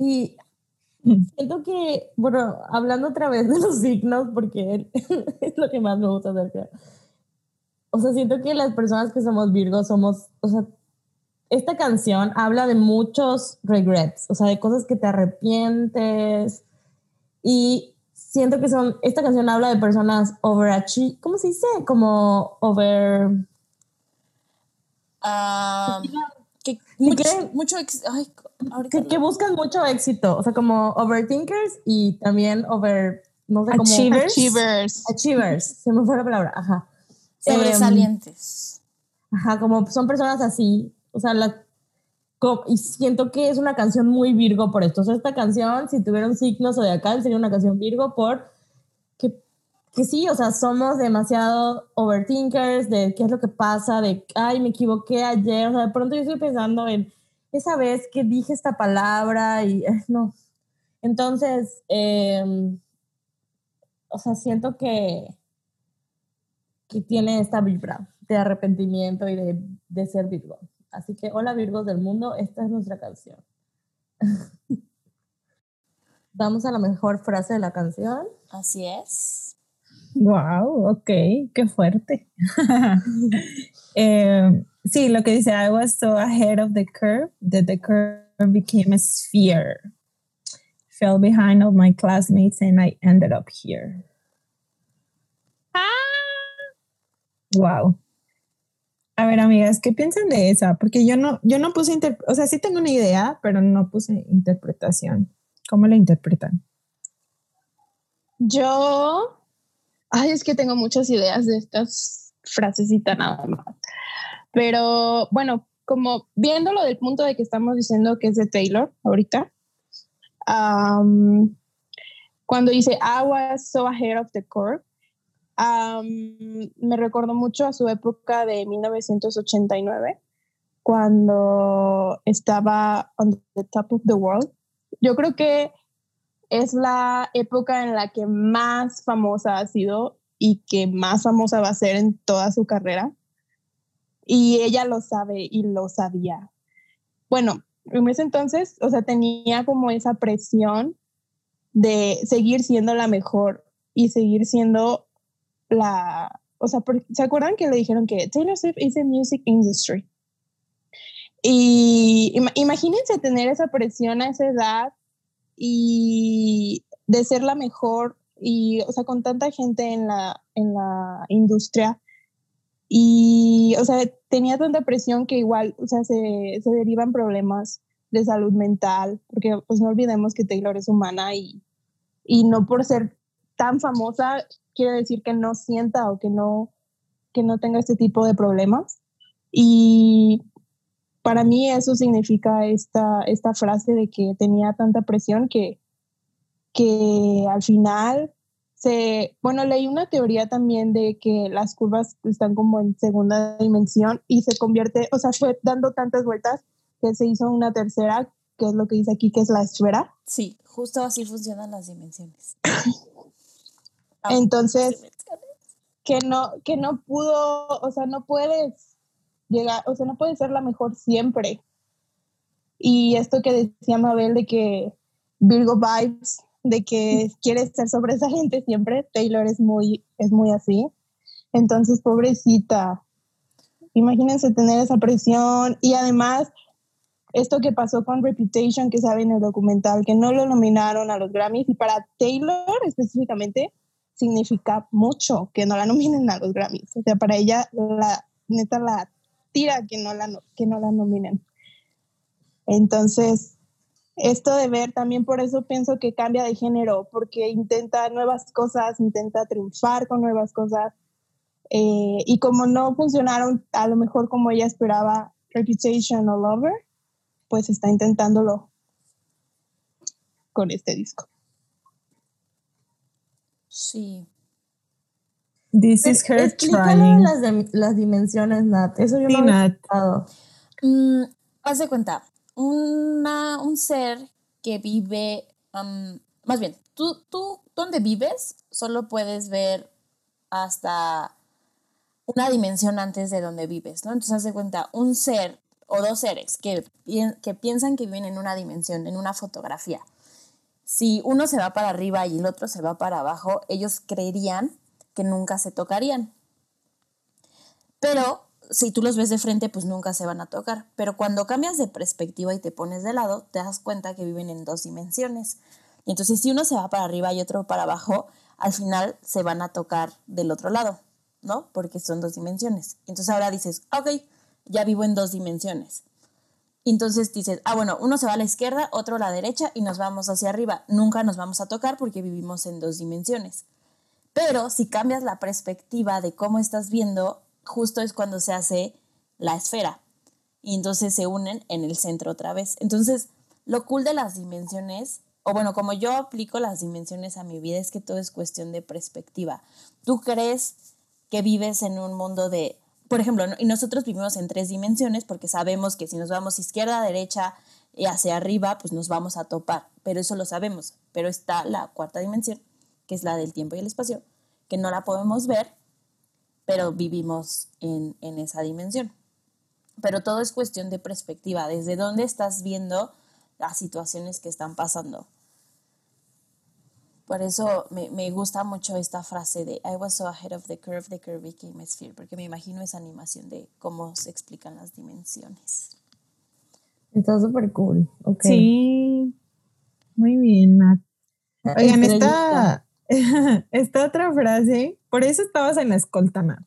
Y siento que, bueno, hablando otra vez de los signos, porque es lo que más me gusta hacer. O sea, siento que las personas que somos Virgo somos, o sea, esta canción habla de muchos regrets, o sea, de cosas que te arrepientes. Y siento que son, esta canción habla de personas overachieving, ¿cómo se dice? Como over... Ah, que, mucho, que, buscan mucho éxito, o sea, como overthinkers y también over, no sé, como achievers. Achievers, se me fue la palabra, ajá. Sobresalientes. Em, ajá, como son personas así, o sea, la, y siento que es una canción muy Virgo por esto. O sea, esta canción, si tuviera un signo zodiacal, sería una canción Virgo por que, sí, o sea, somos demasiado overthinkers de qué es lo que pasa, de, ay, me equivoqué ayer. O sea, de pronto yo estoy pensando en esa vez que dije esta palabra y eh, no. Entonces, em, o sea, siento que, que tiene esta vibra de arrepentimiento y de, de ser Virgo. Así que, hola Virgos del mundo, esta es nuestra canción. Vamos a la mejor frase de la canción. Así es. Wow, ok, qué fuerte. eh, sí, lo que dice, I was so ahead of the curve that the curve became a sphere. Fell behind all my classmates and I ended up here. Ah. Wow. A ver, amigas, ¿qué piensan de esa? Porque yo no, yo no puse, o sea, sí tengo una idea, pero no puse interpretación. ¿Cómo la interpretan? Yo, ay, es que tengo muchas ideas de estas frasecitas nada más. Pero bueno, como viéndolo del punto de que estamos diciendo que es de Taylor ahorita, cuando dice I was so ahead of the curve, me recordó mucho a su época de 1989, cuando estaba on the top of the world. Yo creo que es la época en la que más famosa ha sido y que más famosa va a ser en toda su carrera. Y ella lo sabe y lo sabía. Bueno, en ese entonces, o sea, tenía como esa presión de seguir siendo la mejor y seguir siendo la, o sea, ¿se acuerdan que le dijeron que Taylor Swift is a music industry? Y imagínense tener esa presión a esa edad y de ser la mejor y, o sea, con tanta gente en la, en la industria y, o sea, tenía tanta presión que igual, o sea, se, se derivan problemas de salud mental, porque pues no olvidemos que Taylor es humana y, y no por ser tan famosa quiere decir que no sienta o que no, que no tenga este tipo de problemas. Y para mí eso significa esta, esta frase de que tenía tanta presión que, que al final se, bueno, leí una teoría también de que las curvas están como en segunda dimensión y se convierte, o sea, fue dando tantas vueltas que se hizo una tercera, que es lo que dice aquí, que es la esfera. Sí, justo así funcionan las dimensiones. Entonces, que no, que no pudo, o sea, no puedes llegar, o sea, no puedes ser la mejor siempre. Y esto que decía Mabel de que Virgo vibes, de que quieres ser sobresaliente siempre, Taylor es muy, es muy así. Entonces, pobrecita, imagínense tener esa presión y además esto que pasó con Reputation, que saben en el documental, que no lo nominaron a los Grammys y para Taylor específicamente, significa mucho que no la nominen a los Grammys. O sea, para ella, la neta, la tira que no la, que no la nominen. Entonces, esto de ver, también por eso pienso que cambia de género, porque intenta nuevas cosas, intenta triunfar con nuevas cosas. Eh, y como no funcionaron a lo mejor como ella esperaba Reputation o Lover, pues está intentándolo con este disco. Sí. This is her trying. Las, las dimensiones, Nat. Eso yo no Nat. Mm, haz de cuenta, una, un ser que vive más bien, tú, tú donde vives solo puedes ver hasta una dimensión antes de donde vives, ¿no? Entonces, haz de cuenta, un ser o dos seres que, que piensan que viven en una dimensión, en una fotografía. Si uno se va para arriba y el otro se va para abajo, ellos creerían que nunca se tocarían. Pero si tú los ves de frente, pues nunca se van a tocar. Pero cuando cambias de perspectiva y te pones de lado, te das cuenta que viven en dos dimensiones. Y entonces si uno se va para arriba y otro para abajo, al final se van a tocar del otro lado, ¿no? Porque son dos dimensiones. Entonces ahora dices, ok, ya vivo en dos dimensiones. entonces dices, ah, bueno, uno se va a la izquierda, otro a la derecha y nos vamos hacia arriba. Nunca nos vamos a tocar porque vivimos en dos dimensiones. Pero si cambias la perspectiva de cómo estás viendo, justo es cuando se hace la esfera. Y entonces se unen en el centro otra vez. Entonces, lo cool de las dimensiones, o bueno, como yo aplico las dimensiones a mi vida, es que todo es cuestión de perspectiva. Tú crees que vives en un mundo de por ejemplo, y nosotros vivimos en tres dimensiones porque sabemos que si nos vamos izquierda, derecha y hacia arriba, pues nos vamos a topar, pero eso lo sabemos. Pero está la cuarta dimensión, que es la del tiempo y el espacio, que no la podemos ver, pero vivimos en, en esa dimensión. Pero todo es cuestión de perspectiva, desde dónde estás viendo las situaciones que están pasando. Por eso me, me, gusta mucho esta frase de I was so ahead of the curve, the curve became a sphere, porque me imagino esa animación de cómo se explican las dimensiones. Está súper cool. Sí, muy bien, Matt. Oigan, esta, esta otra frase, por eso estabas en la escolta, Matt.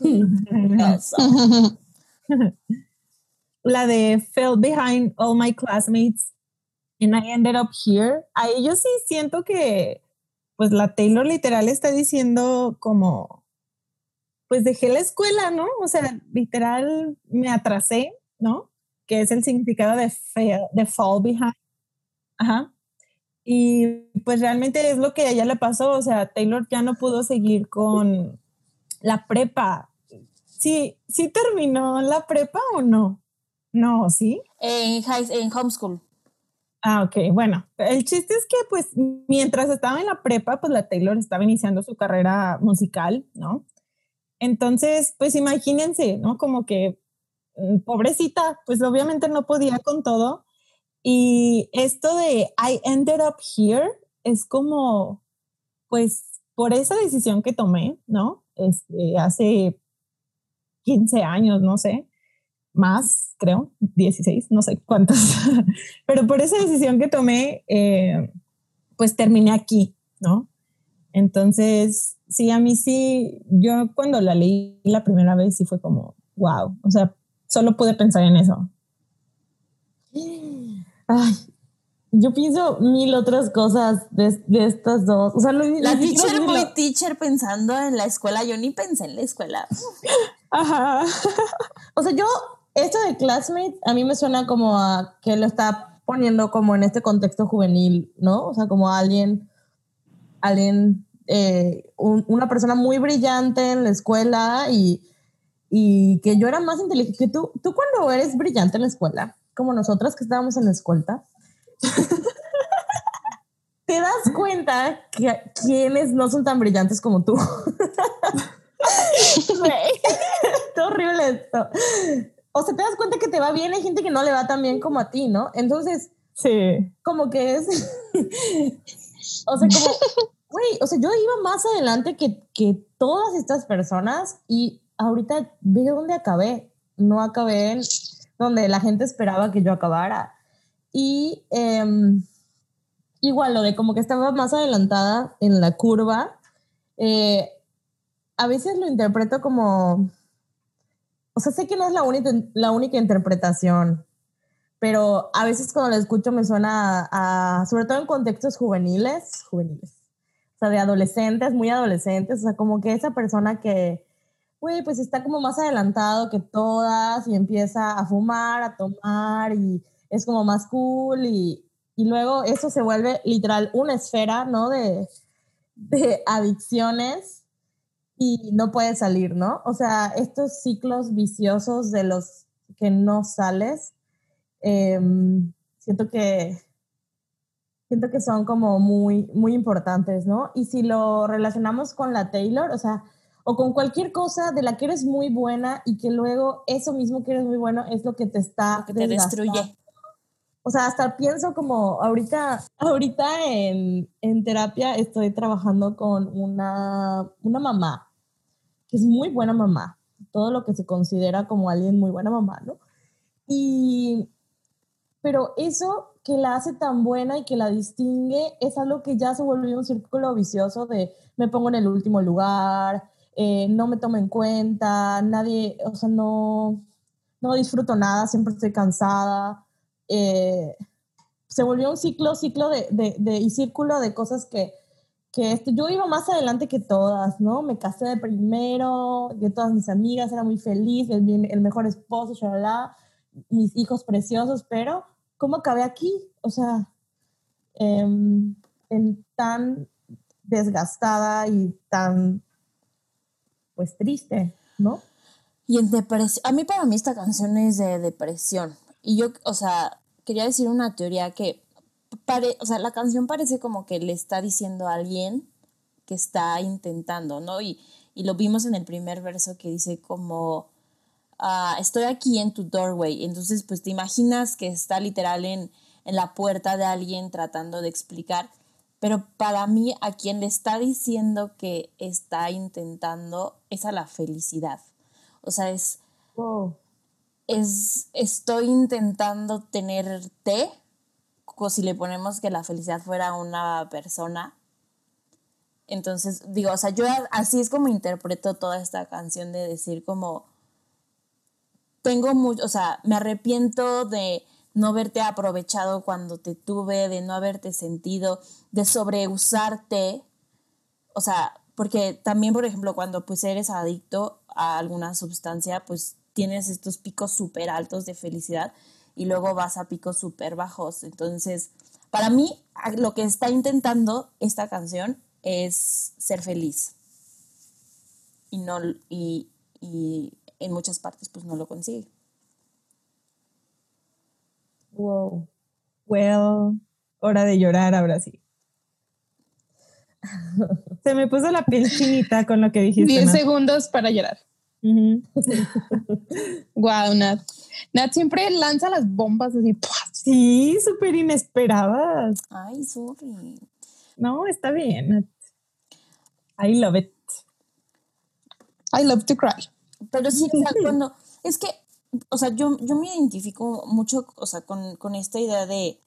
la de fell behind all my classmates and I ended up here. A ellos sí siento que, pues la Taylor literal está diciendo como, pues dejé la escuela, ¿no? O sea, literal me atrasé, ¿no? Que es el significado de, de fall behind. Ajá. Y pues realmente es lo que a ella le pasó, o sea, Taylor ya no pudo seguir con la prepa. Sí, sí terminó la prepa o no? No, ¿sí? En, high, en homeschool. Ah, ok, bueno, el chiste es que pues mientras estaba en la prepa, pues la Taylor estaba iniciando su carrera musical, ¿no? Entonces, pues imagínense, ¿no? Como que mm, pobrecita, pues obviamente no podía con todo. Y esto de I ended up here es como, pues por esa decisión que tomé, ¿no? Este, hace 15 años, no sé, más, creo, 16, no sé cuántos, pero por esa decisión que tomé, eh, pues terminé aquí, ¿no? Entonces, sí, a mí sí, yo cuando la leí la primera vez sí fue como, wow, o sea, solo pude pensar en eso. Ay, yo pienso mil otras cosas de, estas dos. O sea, la teacher muy teacher pensando en la escuela, yo ni pensé en la escuela. Ajá. o sea, yo esto de classmate a mí me suena como a que lo está poniendo como en este contexto juvenil, ¿no? O sea, como alguien, alguien, eh, una persona muy brillante en la escuela y, y que yo era más inteligente que tú. Tú cuando eres brillante en la escuela, como nosotras que estábamos en la escuela, te das cuenta que quienes no son tan brillantes como tú. Qué horrible esto o sea, te das cuenta que te va bien, hay gente que no le va tan bien como a ti, ¿no? Entonces, sí. Como que es, o sea, como, güey, o sea, yo iba más adelante que, que todas estas personas y ahorita ve dónde acabé. No acabé en donde la gente esperaba que yo acabara. Y em, igual lo de como que estaba más adelantada en la curva, eh, a veces lo interpreto como o sea, sé que no es la única, la única interpretación, pero a veces cuando la escucho me suena sobre todo en contextos juveniles, juveniles, o sea, de adolescentes, muy adolescentes, o sea, como que esa persona que, güey, pues está como más adelantado que todas y empieza a fumar, a tomar y es como más cool y, y luego eso se vuelve literal una esfera, ¿no? De, de adicciones y no puedes salir, ¿no? O sea, estos ciclos viciosos de los que no sales, em, siento que, Siento que son como muy, muy importantes, ¿no? Y si lo relacionamos con la Taylor, o sea, o con cualquier cosa de la que eres muy buena y que luego eso mismo que eres muy bueno es lo que te está que te destruye. O sea, hasta pienso como ahorita, ahorita en, en, terapia estoy trabajando con una, una mamá, que es muy buena mamá, todo lo que se considera como alguien muy buena mamá, ¿no? Y, pero eso que la hace tan buena y que la distingue es algo que ya se volvió un círculo vicioso de me pongo en el último lugar, eh, no me tomo en cuenta, nadie, o sea, no, no disfruto nada, siempre estoy cansada. Eh, se volvió un ciclo, ciclo de, de, y círculo de cosas que, que esto, yo iba más adelante que todas, ¿no? Me casé de primero, de todas mis amigas, era muy feliz, el, el mejor esposo, shalala, mis hijos preciosos, pero ¿cómo acabé aquí? O sea, em, en tan desgastada y tan pues triste, ¿no? Y en depresión, a mí para mí esta canción es de depresión. Y yo, o sea, quería decir una teoría que, pare, o sea, la canción parece como que le está diciendo a alguien que está intentando, ¿no? Y, y lo vimos en el primer verso que dice como, ah, estoy aquí en tu doorway. Entonces, pues te imaginas que está literal en, en la puerta de alguien tratando de explicar. Pero para mí, a quien le está diciendo que está intentando es a la felicidad. O sea, es. Es. Estoy intentando tenerte. Como si le ponemos que la felicidad fuera una persona. Entonces, digo, o sea, yo así es como interpreto toda esta canción de decir como. Tengo mucho. O sea, me arrepiento de no haberte aprovechado cuando te tuve, de no haberte sentido, de sobreusarte. O sea, porque también, por ejemplo, cuando pues eres adicto a alguna sustancia, pues tienes estos picos súper altos de felicidad y luego vas a picos súper bajos. Entonces, para mí, lo que está intentando esta canción es ser feliz. Y, no, y, y en muchas partes pues no lo consigue. Wow. Well, hora de llorar ahora sí. Se me puso la piel chinita con lo que dijiste. 10 segundos para llorar. wow, Nat. Nat siempre lanza las bombas así. Sí, súper inesperadas. Ay, sorry. No, está bien, Nat. I love it. I love to cry. Pero sí, cuando. Es que o sea, yo, yo me identifico mucho, o sea, con, con esta idea de,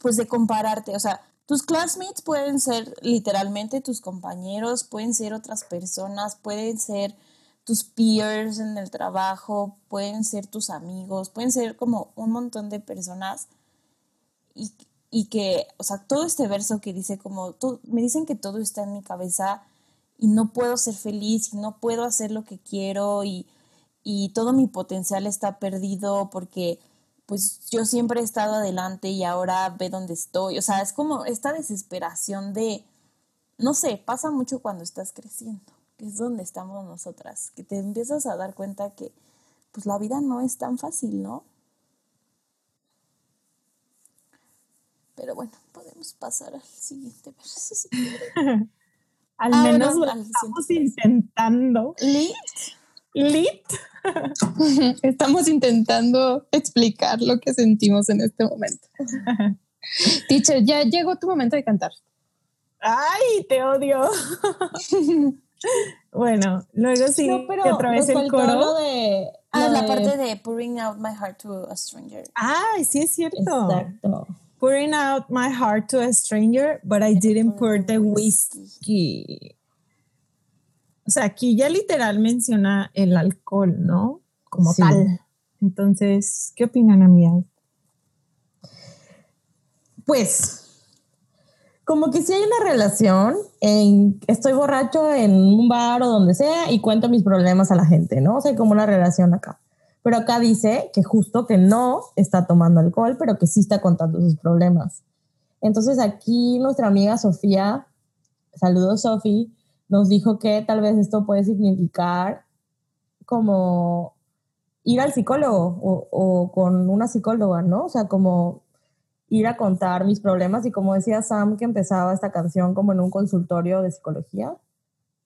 pues de compararte, o sea, tus classmates pueden ser literalmente tus compañeros, pueden ser otras personas, pueden ser tus peers en el trabajo, pueden ser tus amigos, pueden ser como un montón de personas. Y, y que, o sea, todo este verso que dice como, me dicen que todo está en mi cabeza y no puedo ser feliz y no puedo hacer lo que quiero y y todo mi potencial está perdido porque pues yo siempre he estado adelante y ahora ve dónde estoy. O sea, es como esta desesperación de, no sé, pasa mucho cuando estás creciendo, que es donde estamos nosotras, que te empiezas a dar cuenta que pues la vida no es tan fácil, ¿no? Pero bueno, podemos pasar al siguiente verso. al ah, menos lo estamos intentando. ¿Lit? Lit. Estamos intentando explicar lo que sentimos en este momento. Teacher, ya llegó tu momento de cantar. Ay, te odio. bueno, luego sí que otra vez el coro. de, ah, la parte de pouring out my heart to a stranger. Ay, sí es cierto. Exacto. Pouring out my heart to a stranger, but I didn't pour the whiskey. O sea, aquí ya literal menciona el alcohol, ¿no? Como tal. Entonces, ¿qué opinan, amigas? Pues, como que si hay una relación en estoy borracho en un bar o donde sea y cuento mis problemas a la gente, ¿no? O sea, como una relación acá. Pero acá dice que justo que no está tomando alcohol, pero que sí está contando sus problemas. Entonces aquí nuestra amiga Sofía, saludos Sofía, nos dijo que tal vez esto puede significar como ir al psicólogo o, con una psicóloga, ¿no? O sea, como ir a contar mis problemas y como decía Sam que empezaba esta canción como en un consultorio de psicología,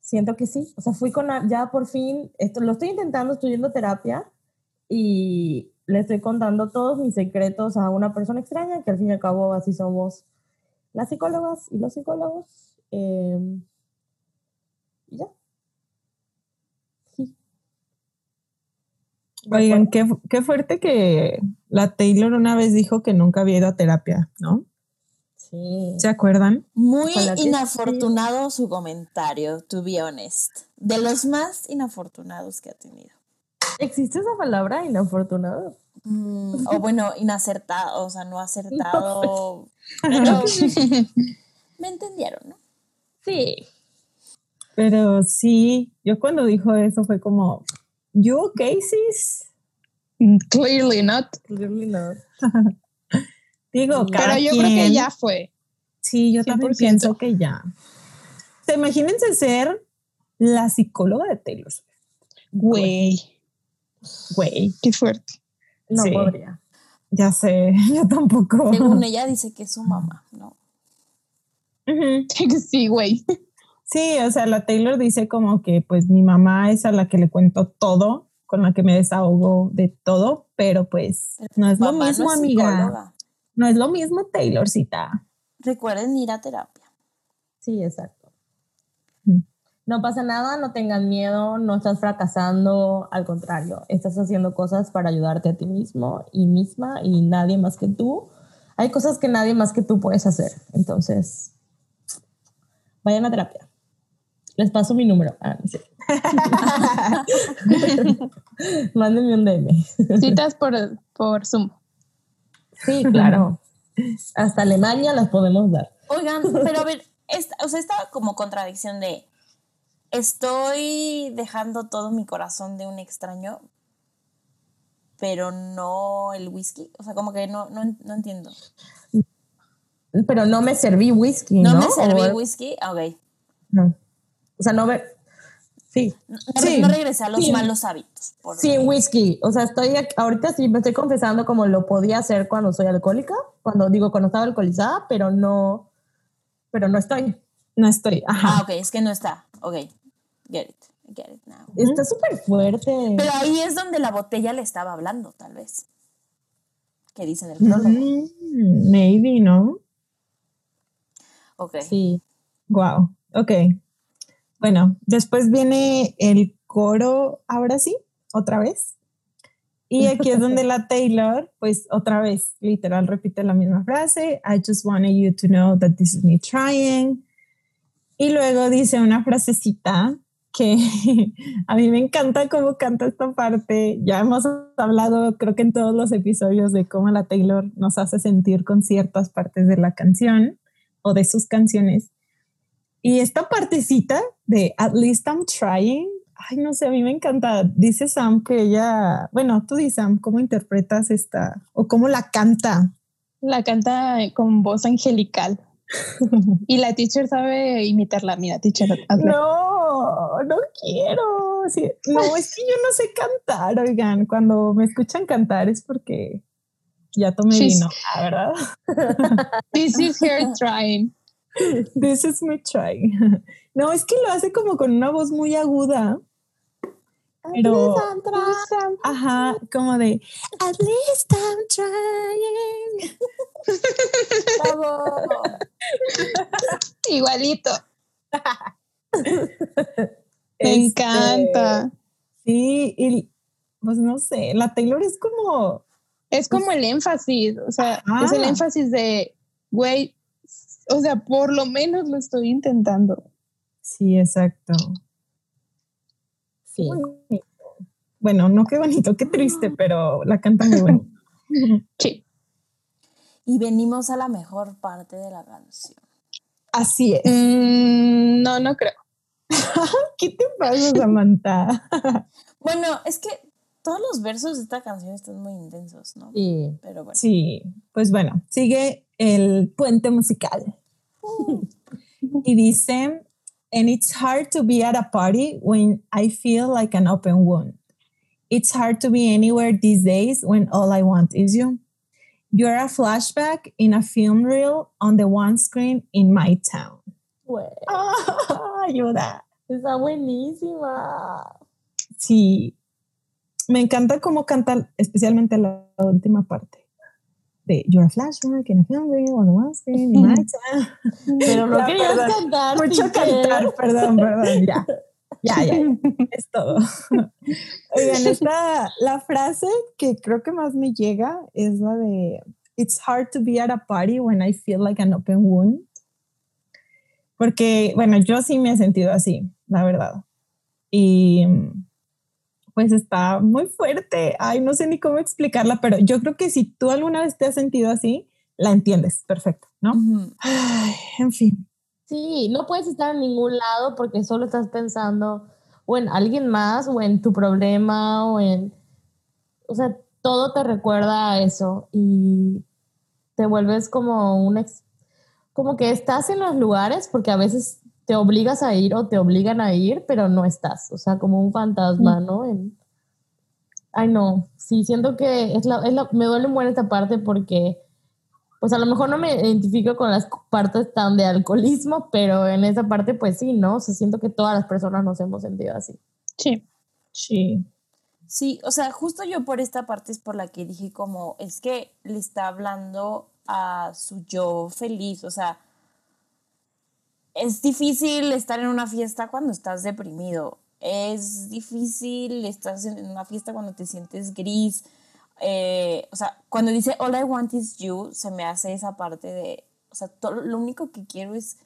siento que sí, o sea, fui con, ya por fin, esto, lo estoy intentando, estoy yendo terapia y le estoy contando todos mis secretos a una persona extraña, que al fin y al cabo así somos las psicólogas y los psicólogos. Eh, y ya. Oigan, qué, qué, fuerte que la Taylor una vez dijo que nunca había ido a terapia, ¿no? Sí. ¿Se acuerdan? Muy inafortunado su comentario, to be honest. De los más inafortunados que ha tenido. ¿Existe esa palabra, inafortunado? Mm, o bueno, inacertado, o sea, no acertado. me entendieron, ¿no? Sí. Pero sí, yo cuando dijo eso fue como, ¿You okay, sis? Clearly not. Clearly not. Digo, Pero yo creo que ya fue. Sí, yo también pienso que ya. O imagínense ser la psicóloga de Taylor Swift. Güey. Güey. Qué fuerte. No podría. Ya sé, yo tampoco. Según ella dice que es su mamá, ¿no? Sí, güey. Sí, o sea, la Taylor dice como que pues mi mamá es a la que le cuento todo, con la que me desahogo de todo, pero pues no es lo mismo, amiga. No es lo mismo, Taylorcita. Recuerden ir a terapia. Sí, exacto. No pasa nada, no tengan miedo, no estás fracasando, al contrario, estás haciendo cosas para ayudarte a ti mismo y misma y nadie más que tú. Hay cosas que nadie más que tú puedes hacer, entonces vayan a terapia. Les paso mi número. Ah, no sé. Mándenme un DM. Citas por, por Zoom. Sí, claro. Hasta Alemania las podemos dar. Oigan, pero a ver, esta, o sea, esta como contradicción de estoy dejando todo mi corazón de un extraño, pero no el whisky. O sea, como que no, no, no entiendo. Pero no me serví whisky. No, ¿no? me serví whisky. Ok. No. O sea, no ver. Sí. No, sí. regresé a los malos hábitos. sí, whisky. O sea, estoy ahorita sí me estoy confesando como lo podía hacer cuando soy alcohólica, cuando digo cuando estaba alcoholizada, pero no, pero no estoy. No estoy. Ajá. Ah, ok, es que no está. Ok, get it. Get it now. Está súper fuerte. Pero ahí es donde la botella le estaba hablando, tal vez. ¿Qué dice en el prólogo? Mm, maybe, ¿no? Ok. Sí. Wow. Ok. Bueno, después viene el coro, ahora sí, otra vez. Y aquí es donde la Taylor, pues otra vez, literal, repite la misma frase. I just wanted you to know that this is me trying. Y luego dice una frasecita que a mí me encanta cómo canta esta parte. Ya hemos hablado, creo que en todos los episodios, de cómo la Taylor nos hace sentir con ciertas partes de la canción o de sus canciones. Y esta partecita de At least I'm trying, ay, no sé, a mí me encanta. Dice Sam que ella, bueno, tú dices Sam, ¿cómo interpretas esta o cómo la canta? La canta con voz angelical. y la teacher sabe imitarla. Mira, teacher. No, no quiero. no, es que yo no sé cantar, oigan. Cuando me escuchan cantar es porque ya tomé vino, ¿verdad? This is her trying. This is me trying. No, es que lo hace como con una voz muy aguda. Pero, ajá, como de, at least I'm trying. Igualito. Me este, encanta. Sí, y pues no sé, la Taylor es como... Es como el énfasis, o sea, es el énfasis de, güey, o sea, por lo menos lo estoy intentando. Sí, exacto. Sí. Bueno, no qué bonito, qué triste, pero la canta muy bonito. Sí. Y venimos a la mejor parte de la canción. Así es. Mm, no, no creo. ¿Qué te pasa, Samantha? bueno, es que todos los versos de esta canción están muy intensos, ¿no? Sí. Pero bueno. Sí, pues bueno, sigue el puente musical. y dice, and it's hard to be at a party when I feel like an open wound. It's hard to be anywhere these days when all I want is you. You're a flashback in a film reel on the one screen in my town. Ayuda. está buenísima. Sí. Me encanta cómo canta, especialmente la última parte. De You're a flashback in a reel on the my town. Pero no querías cantar. Mucho cantar, perdón, perdón, ya. Ya, ya, ya. es todo. Oigan, esta, la frase que creo que más me llega es la de It's hard to be at a party when I feel like an open wound. Porque, bueno, yo sí me he sentido así, la verdad. Y pues está muy fuerte. Ay, no sé ni cómo explicarla, pero yo creo que si tú alguna vez te has sentido así, la entiendes perfecto, ¿no? Ay, en fin. Sí, no puedes estar en ningún lado porque solo estás pensando o en alguien más o en tu problema o en... O sea, todo te recuerda a eso y te vuelves como un... ex- como que estás en los lugares porque a veces te obligas a ir o te obligan a ir, pero no estás. O sea, como un fantasma, ¿no? En- Ay, no. Sí, siento que es la, es la- me duele muy esta parte porque pues a lo mejor no me identifico con las partes tan de alcoholismo, pero en esa parte pues sí, ¿no? O sea, siento que todas las personas nos hemos sentido así. Sí. Sí. Sí, o sea, justo yo por esta parte es por la que dije como, es que le está hablando a su yo feliz, o sea, es difícil estar en una fiesta cuando estás deprimido, es difícil estar en una fiesta cuando te sientes gris, eh, o sea, cuando dice All I want is you, se me hace esa parte de, o sea, todo, lo único que quiero es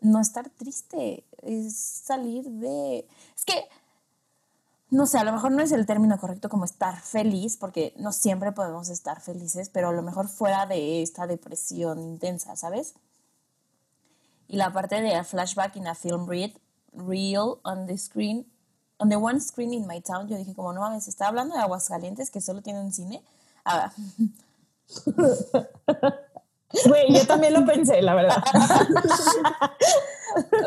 no estar triste, es salir de... Es que no sé, a lo mejor no es el término correcto como estar feliz, porque no siempre podemos estar felices, pero a lo mejor fuera de esta depresión intensa, ¿sabes? Y la parte de a flashback in a film read, real on the screen, on the one screen in my town, yo dije como, no mames, está hablando de Aguascalientes que solo tiene un cine. Ahora, Güey, yo también lo pensé, la verdad.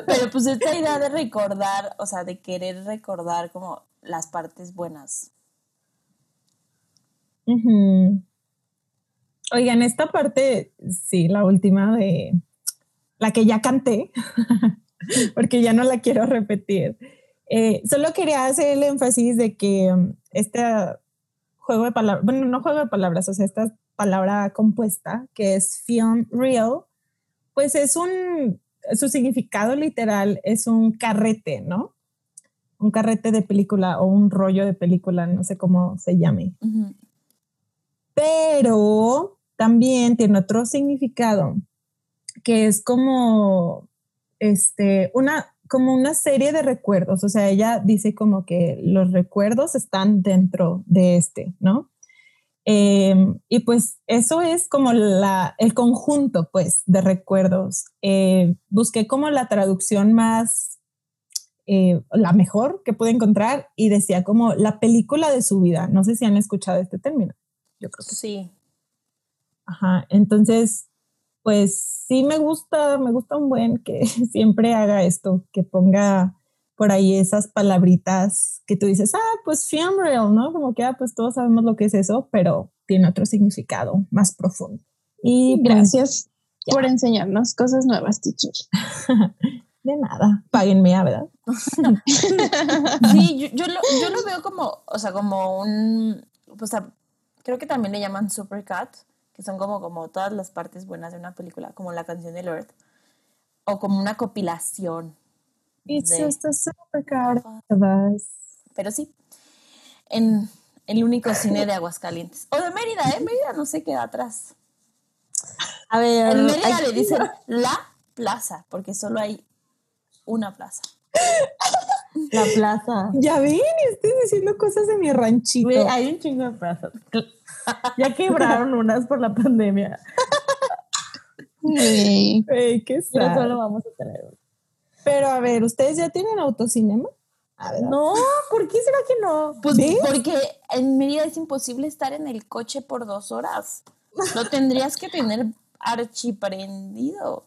pero pues esta idea de recordar, o sea, de querer recordar como las partes buenas. Oigan, esta parte, sí, la última de la que ya canté, porque ya no la quiero repetir. Eh, solo quería hacer el énfasis de que um, este juego de palabras, bueno, no juego de palabras, o sea, esta palabra compuesta, que es film real, pues es un, su significado literal es un carrete, ¿no? Un carrete de película o un rollo de película, no sé cómo se llame pero también tiene otro significado que es como este una como una serie de recuerdos, o sea, ella dice como que los recuerdos están dentro de este, ¿no? Eh, y pues eso es como la, el conjunto, pues, de recuerdos. Eh, busqué como la traducción más, eh, la mejor que pude encontrar y decía como la película de su vida. No sé si han escuchado este término. Yo creo que Sí. Ajá, entonces, pues sí me gusta, me gusta un buen que siempre haga esto, que ponga por ahí esas palabritas que tú dices, ah, pues film real, ¿no? Como que, ah, pues todos sabemos lo que es eso, pero tiene otro significado más profundo. Y pues, Gracias ya. por enseñarnos cosas nuevas, teacher. de nada, páguenme, ah, ¿verdad? Sí, yo, yo lo, yo lo veo como, o sea, como un, pues a- creo que también le llaman supercut, que son como, como todas las partes buenas de una película, como la canción de Lord, o como una compilación. It's de- just a supercar of us. pero sí, en el único cine de Aguascalientes. O de Mérida, ¿eh? Mérida no se queda atrás. A ver, En Mérida le dicen la plaza, porque solo hay una plaza. la plaza. Ya ven, estoy diciendo cosas de mi ranchito. Hay un chingo de plazas. Ya quebraron unas por la pandemia. Qué Pero sad. solo vamos a tener uno. Pero a ver, ¿ustedes ya tienen autocinema? A ver, No, ¿por qué será que no? Pues ¿Ves? porque en Mérida es imposible estar en el coche por dos horas. Lo tendrías que tener archiprendido.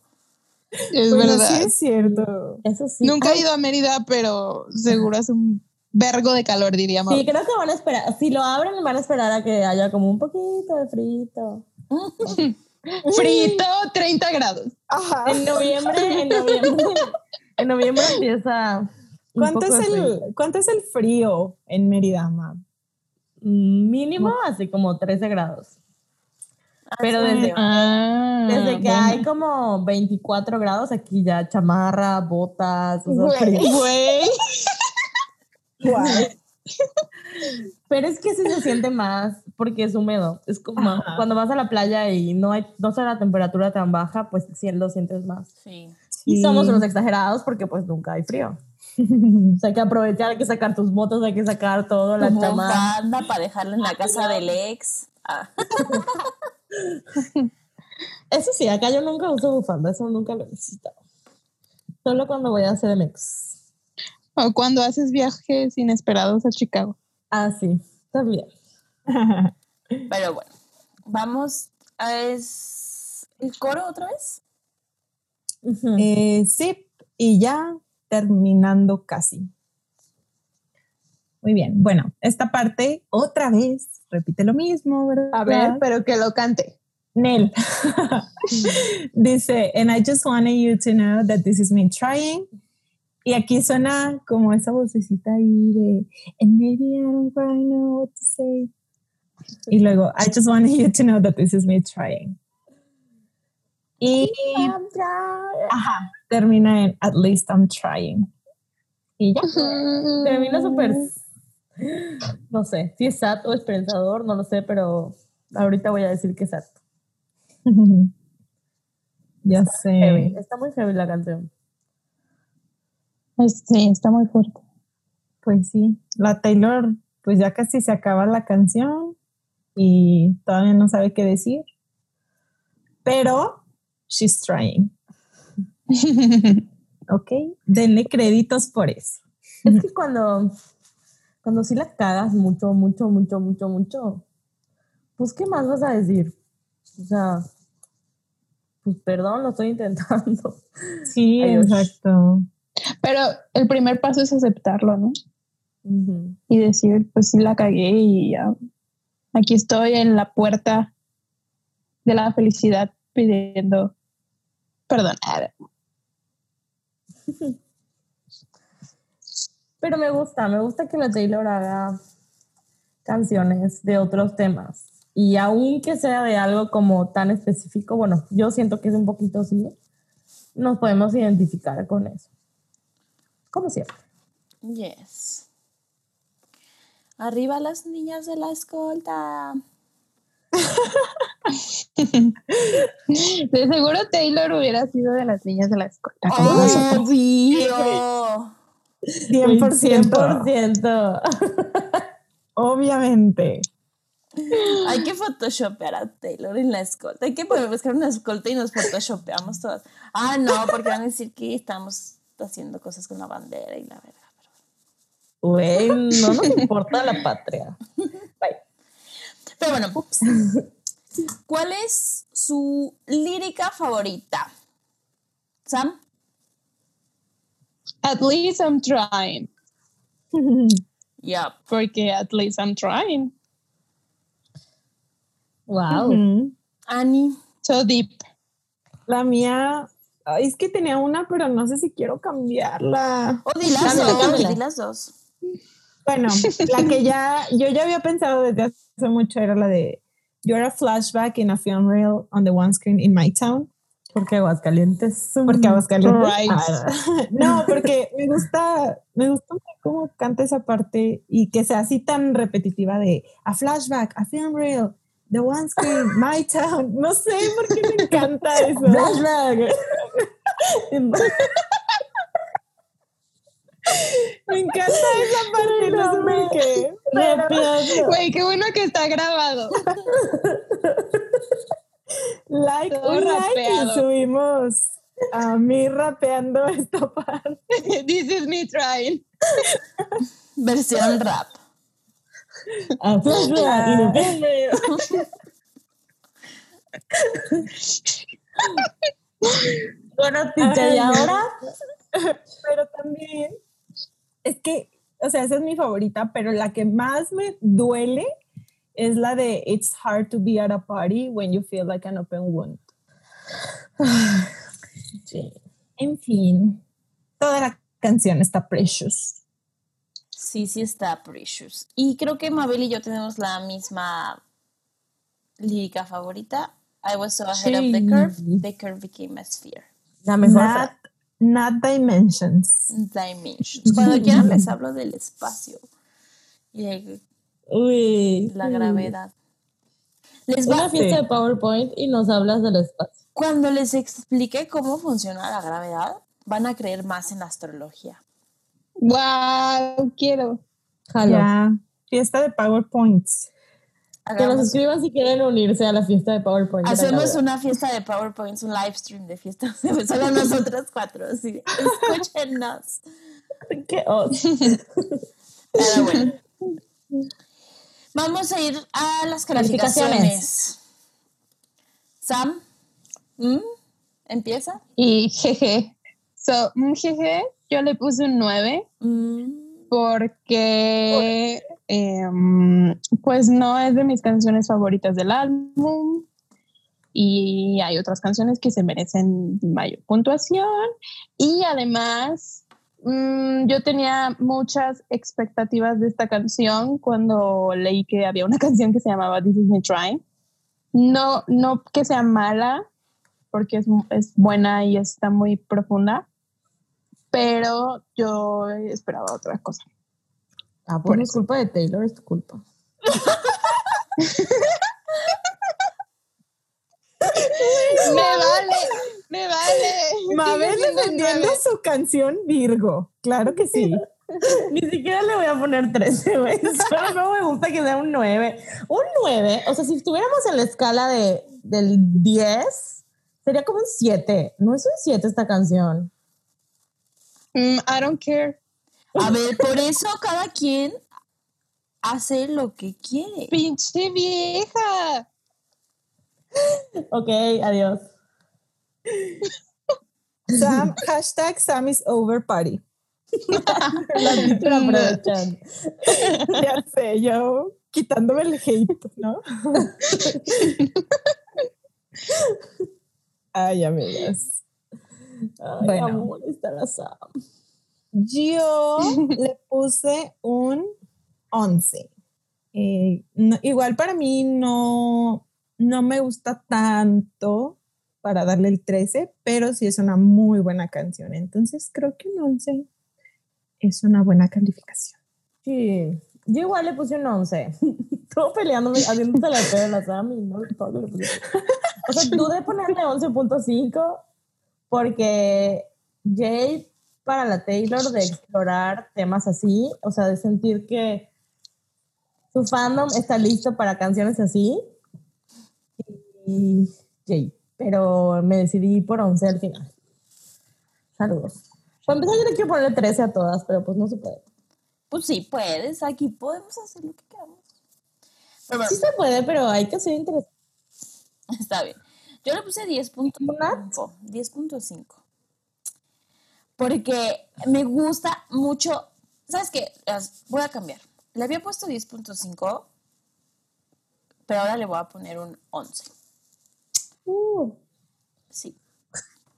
Es Bueno, verdad. sí es cierto. Eso sí. Nunca he ido a Mérida, pero seguro es un vergo de calor, diríamos. Sí, creo que van a esperar. Si lo abren, van a esperar a que haya como un poquito de frito. Frito, 30 grados. Ajá. En noviembre, en noviembre, en noviembre empieza. ¿Cuánto es, el, ¿Cuánto es el frío en Mérida, mam? Mínimo, así como 13 grados. Pero desde, Ah, desde que bueno. hay como 24 grados, aquí ya chamarra, botas. Güey. Pero es que sí se siente más porque es húmedo. Es como Ajá. cuando vas a la playa y no hay, no está la temperatura tan baja, pues sí lo sientes más. Sí. Y Sí. somos unos exagerados porque pues nunca hay frío. O sea, hay que aprovechar, hay que sacar tus motos, hay que sacar todo, la chamarra. para dejarla en la casa del ex. Ah, Eso sí, acá yo nunca uso bufanda, eso nunca lo he necesitado. Solo cuando voy a hacer el ex. O cuando haces viajes inesperados a Chicago. Ah, sí, también. pero bueno, vamos a es el coro otra vez. Ujú. Eh, sí, y ya terminando casi. Muy bien, bueno, esta parte otra vez repite lo mismo, ¿verdad? A ver, pero que lo cante. Nel dice, and I just wanted you to know that this is me trying. Y aquí suena como esa vocecita ahí de, and maybe I don't quite know what to say. Y luego, I just wanted you to know that this is me trying. Y ajá, termina en, at least I'm trying. Y ya. Termina súper. No sé, si es sad o esperanzador, no lo sé, pero ahorita voy a decir que es sad. ya Heavy. sé. Está muy heavy la canción. Es- Sí, está muy fuerte. Pues sí, la Taylor, pues ya casi se acaba la canción y todavía no sabe qué decir. Pero she's trying, ¿ok? Denle créditos por eso. Es que cuando, cuando sí la cagas mucho, mucho, mucho, mucho, mucho, pues ¿qué más vas a decir? O sea, pues perdón, lo estoy intentando. Sí, Ay, exacto. Pero el primer paso es aceptarlo, ¿no? Y decir, pues sí la cagué y ya. Aquí estoy en la puerta de la felicidad pidiendo perdón. Pero me gusta, me gusta que la Taylor haga canciones de otros temas. Y aunque sea de algo como tan específico, bueno, yo siento que es un poquito así, nos podemos identificar con eso. Como siempre. Yes. Arriba las niñas de la escolta. De seguro Taylor hubiera sido de las niñas de la. Oh, nosotros. Obvio. 100%. 100%. Obviamente. Hay que photoshopear a Taylor en la escolta. Hay que buscar una escolta y nos photoshopeamos todas. Ah, no, porque van a decir que estamos haciendo cosas con la bandera y la verga. Güey, no nos importa la patria. Bye. Pero bueno, ¿cuál es su lírica favorita? Sam, At least I'm trying. yup. Porque at least I'm trying. Wow. Annie, So deep. La mía, ay, es que tenía una, pero no sé si quiero cambiarla. o di las Cámbiala, dos, cámbiala. di las dos. Bueno, la que ya, yo ya había pensado desde hace mucho era la de You're a flashback in a film reel on the one screen in my town. Porque Aguascalientes. Porque Aguascalientes. Right. No, porque me gusta, me gusta cómo canta esa parte y que sea así tan repetitiva de a flashback, a film reel, the one screen, my town. No sé por qué me encanta eso. Flashback. Me encanta esa parte, no sé por qué. Güey, qué bueno que está grabado. like, Todo un like rapeado. y subimos a mí rapeando esta parte. This is me trying. Versión rap. A flashback. y no- Bueno, y ahora pero también es que, o sea, esa es mi favorita, pero la que más me duele es la de It's hard to be at a party when you feel like an open wound. Sí. En fin, toda la canción está precious. Sí, sí está Precious. Y creo que Mabel y yo tenemos la misma lírica favorita. I was so ahead of the curve, the curve became a sphere. La mejor. Not, not dimensions. Dimensions. Cuando quieran les hablo del espacio y de Uy. la gravedad. Les va, Una fiesta de PowerPoint y nos hablas del espacio. cuando les explique cómo funciona la gravedad, van a creer más en la astrología. Wow, quiero. Jalo. Ya, fiesta de PowerPoints. Que nos escriban si quieren unirse a la fiesta de PowerPoint. Hacemos una fiesta de PowerPoint, un live stream de fiesta. Solo nosotras cuatro. Así, escúchenos. Qué oso. Pero bueno. Vamos a ir a las calificaciones. Sam, ¿mm? ¿empieza? Y jeje. So, un jeje, yo le puse un 9 Mm, porque em, pues no es de mis canciones favoritas del álbum y hay otras canciones que se merecen mayor puntuación y además mm, yo tenía muchas expectativas de esta canción cuando leí que había una canción que se llamaba This Is Me Trying. No, no que sea mala, porque es, es buena y está muy profunda, pero yo esperaba otra cosa. Ah, pues no es culpa de Taylor, es tu culpa. Me vale, me vale. Mabel defendiendo nueve. su canción Virgo. Claro que sí. Ni siquiera le voy a poner 13, güey. Solo no me gusta que sea un 9. Un 9, o sea, si estuviéramos en la escala de, del 10, sería como un 7. No es un 7 esta canción. Mm, I don't care. A ver, por eso cada quien hace lo que quiere. Pinche vieja. Ok, adiós. Sam, hashtag Sam is over party. La. Ya sé, yo quitándome el hate, ¿no? Ay, amigas. Ay, Bueno. amor, está la Sam. Yo le puse un 11. Eh, no- igual para mí no, no me gusta tanto para darle el 13, pero sí es una muy buena canción. Entonces creo que un 11 es una buena calificación. Sí, yo igual le puse un 11. Estuvo peleándome, haciéndose la la Sam y no todo le puse. O sea, dudé ponerle 11.5 porque Jade para la Taylor de explorar temas así, o sea, de sentir que su fandom está listo para canciones así. Y Jade, pero me decidí por 11 al final. Saludos. Para empezar, yo le quiero ponerle 13 a todas, pero pues no se puede. Pues sí, puedes. Aquí podemos hacer lo que queramos. Pero Sí se puede, pero hay que ser interesante. está bien. Yo le puse 10.5. 10.5. Porque me gusta mucho. ¿Sabes qué? Voy a cambiar. Le había puesto 10.5, pero ahora le voy a poner un 11. Uh, Sí.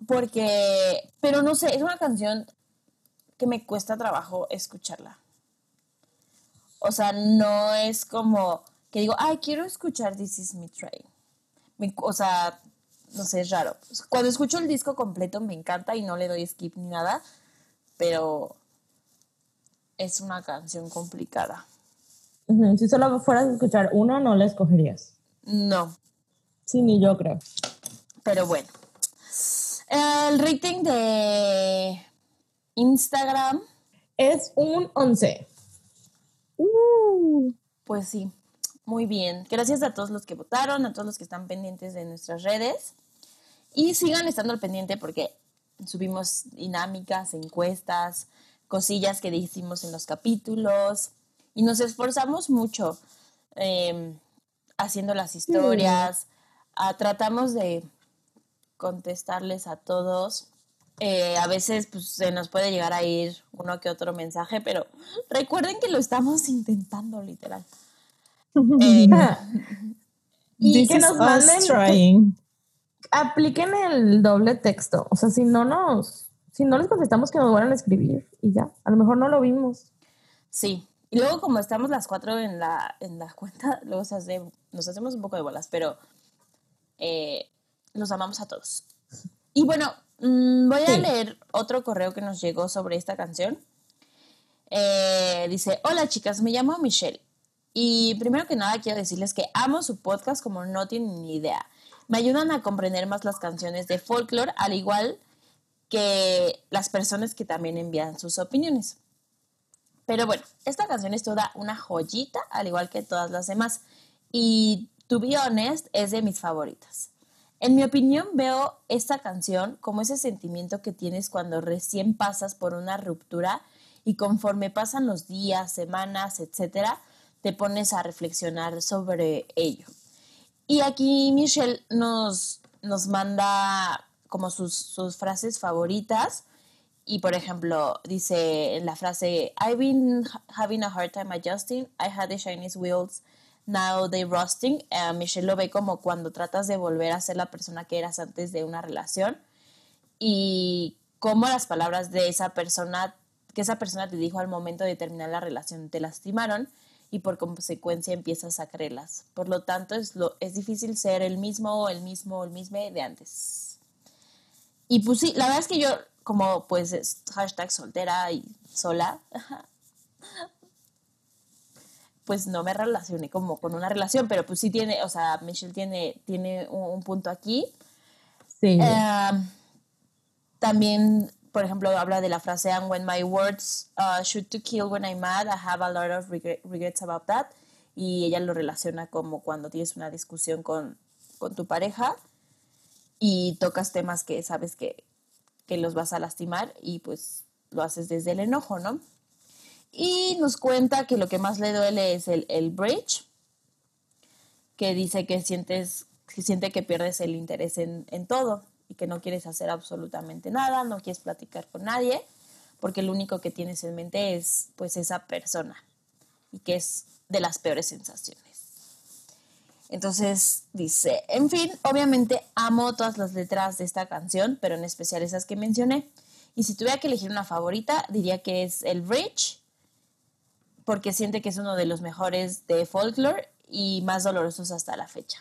Porque, pero no sé, es una canción que me cuesta trabajo escucharla. O sea, no es como que digo, ay, quiero escuchar This Is Me Train. Me- o sea, no sé, es raro. Cuando escucho el disco completo me encanta y no le doy skip ni nada, pero es una canción complicada. Si solo fueras a escuchar una, no la escogerías. No, Sí, ni yo creo. Pero bueno. El rating de Instagram, Es un 11. pues sí, muy bien. Gracias a todos los que votaron, a todos los que están pendientes de nuestras redes. Y sigan estando al pendiente porque subimos dinámicas, encuestas, cosillas que dijimos en los capítulos. Y nos esforzamos mucho eh, haciendo las historias. Ah, tratamos de contestarles a todos. Eh, a veces pues, se nos puede llegar a ir uno que otro mensaje, pero recuerden que lo estamos intentando, literal. Eh, y This que nos manden, trying. apliquen el doble texto. O sea, si no nos, si no les contestamos que nos vuelvan a escribir y ya. A lo mejor no lo vimos. sí. Y luego, como estamos las cuatro en la, en la cuenta, luego se hace- nos hacemos un poco de bolas, pero eh, los amamos a todos. Y bueno, mm, voy a Sí. leer otro correo que nos llegó sobre esta canción. Eh, dice, hola chicas, me llamo Michelle. Y primero que nada quiero decirles que amo su podcast como no tienen ni idea. Me ayudan a comprender más las canciones de folklore, al igual que las personas que también envían sus opiniones. Pero bueno, esta canción es toda una joyita, al igual que todas las demás. Y to be honest, es de mis favoritas. En mi opinión, veo esta canción como ese sentimiento que tienes cuando recién pasas por una ruptura y conforme pasan los días, semanas, etcétera, te pones a reflexionar sobre ello. Y aquí Michelle nos, nos manda como sus, sus frases favoritas. Y por ejemplo, dice en la frase, I've been ha- having a hard time adjusting. I had the Chinese wheels, now they rusting. Eh, Michelle lo ve como cuando tratas de volver a ser la persona que eras antes de una relación. Y cómo las palabras de esa persona, que esa persona te dijo al momento de terminar la relación, te lastimaron y por consecuencia empiezas a creerlas. Por lo tanto, es, lo, es difícil ser el mismo, el mismo, el mismo de antes. Y pues sí, la verdad es que yo, como pues es hashtag soltera y sola, pues no me relacioné como con una relación, pero pues sí tiene, o sea, Michelle tiene, tiene un, un punto aquí. Sí. Eh, también, por ejemplo, habla de la frase And when my words uh, shoot to kill when I'm mad, I have a lot of regret- regrets about that. Y ella lo relaciona como cuando tienes una discusión con, con tu pareja y tocas temas que sabes que, que los vas a lastimar y pues lo haces desde el enojo, ¿no? Y nos cuenta que lo que más le duele es el, el bridge, que dice que sientes que siente que pierdes el interés en, en todo y que no quieres hacer absolutamente nada, no quieres platicar con nadie, porque lo único que tienes en mente es pues esa persona y que es de las peores sensaciones. Entonces dice, en fin, obviamente amo todas las letras de esta canción, pero en especial esas que mencioné. Y si tuviera que elegir una favorita, diría que es el Bridge, porque siente que es uno de los mejores de folklore y más dolorosos hasta la fecha.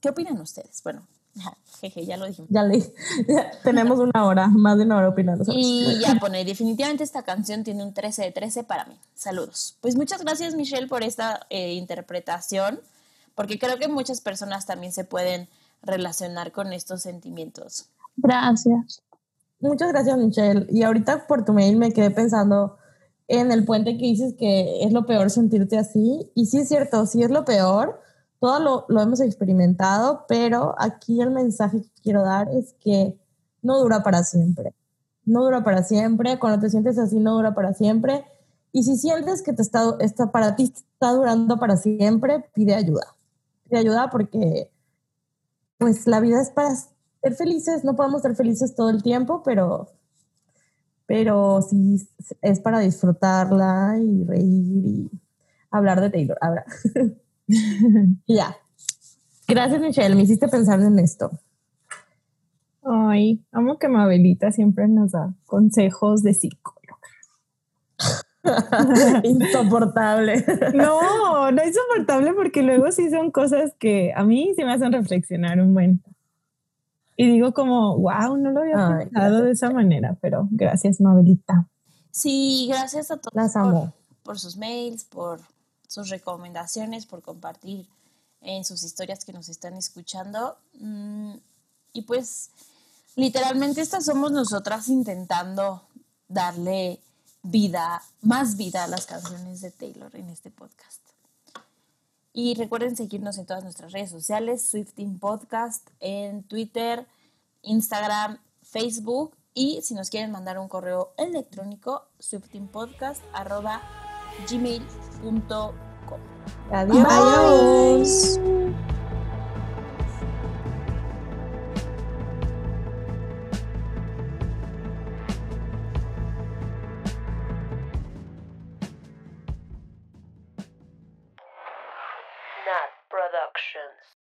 ¿Qué opinan ustedes? Bueno, jeje, ya lo dijimos. Ya le ya tenemos una hora, más de una hora opinando. Y ya pone, definitivamente esta canción tiene un 13 de 13 para mí. Saludos. Pues muchas gracias Michelle por esta eh, interpretación, porque creo que muchas personas también se pueden relacionar con estos sentimientos. Gracias. Muchas gracias, Michelle. Y ahorita por tu mail me quedé pensando en el puente que dices que es lo peor sentirte así. Y sí es cierto, sí es lo peor. Todo lo, lo hemos experimentado, pero aquí el mensaje que quiero dar es que no dura para siempre. No dura para siempre. Cuando te sientes así, no dura para siempre. Y si sientes que te está, está para ti está durando para siempre, pide ayuda. Pide ayuda porque pues la vida es para ser felices, no podemos ser felices todo el tiempo, pero, pero sí es para disfrutarla y reír y hablar de Taylor. Ahora. ya. Gracias, Michelle. Me hiciste pensar en esto. Ay, amo que Mabelita siempre nos da consejos de psicóloga. Insoportable. No, no es soportable porque luego sí son cosas que a mí sí me hacen reflexionar un buen. Y digo como, wow, no lo había Ay, pensado de esa manera, pero gracias, Mabelita. Sí, gracias a todos Las por, amo. por sus mails, por sus recomendaciones, por compartir en sus historias que nos están escuchando. Mm, y pues literalmente estas somos nosotras intentando darle vida, más vida a las canciones de Taylor en este podcast. Y recuerden seguirnos en todas nuestras redes sociales, Swifting Podcast, en Twitter, Instagram, Facebook y si nos quieren mandar un correo electrónico, swiftingpodcast.gmail.com. Adiós. Adiós.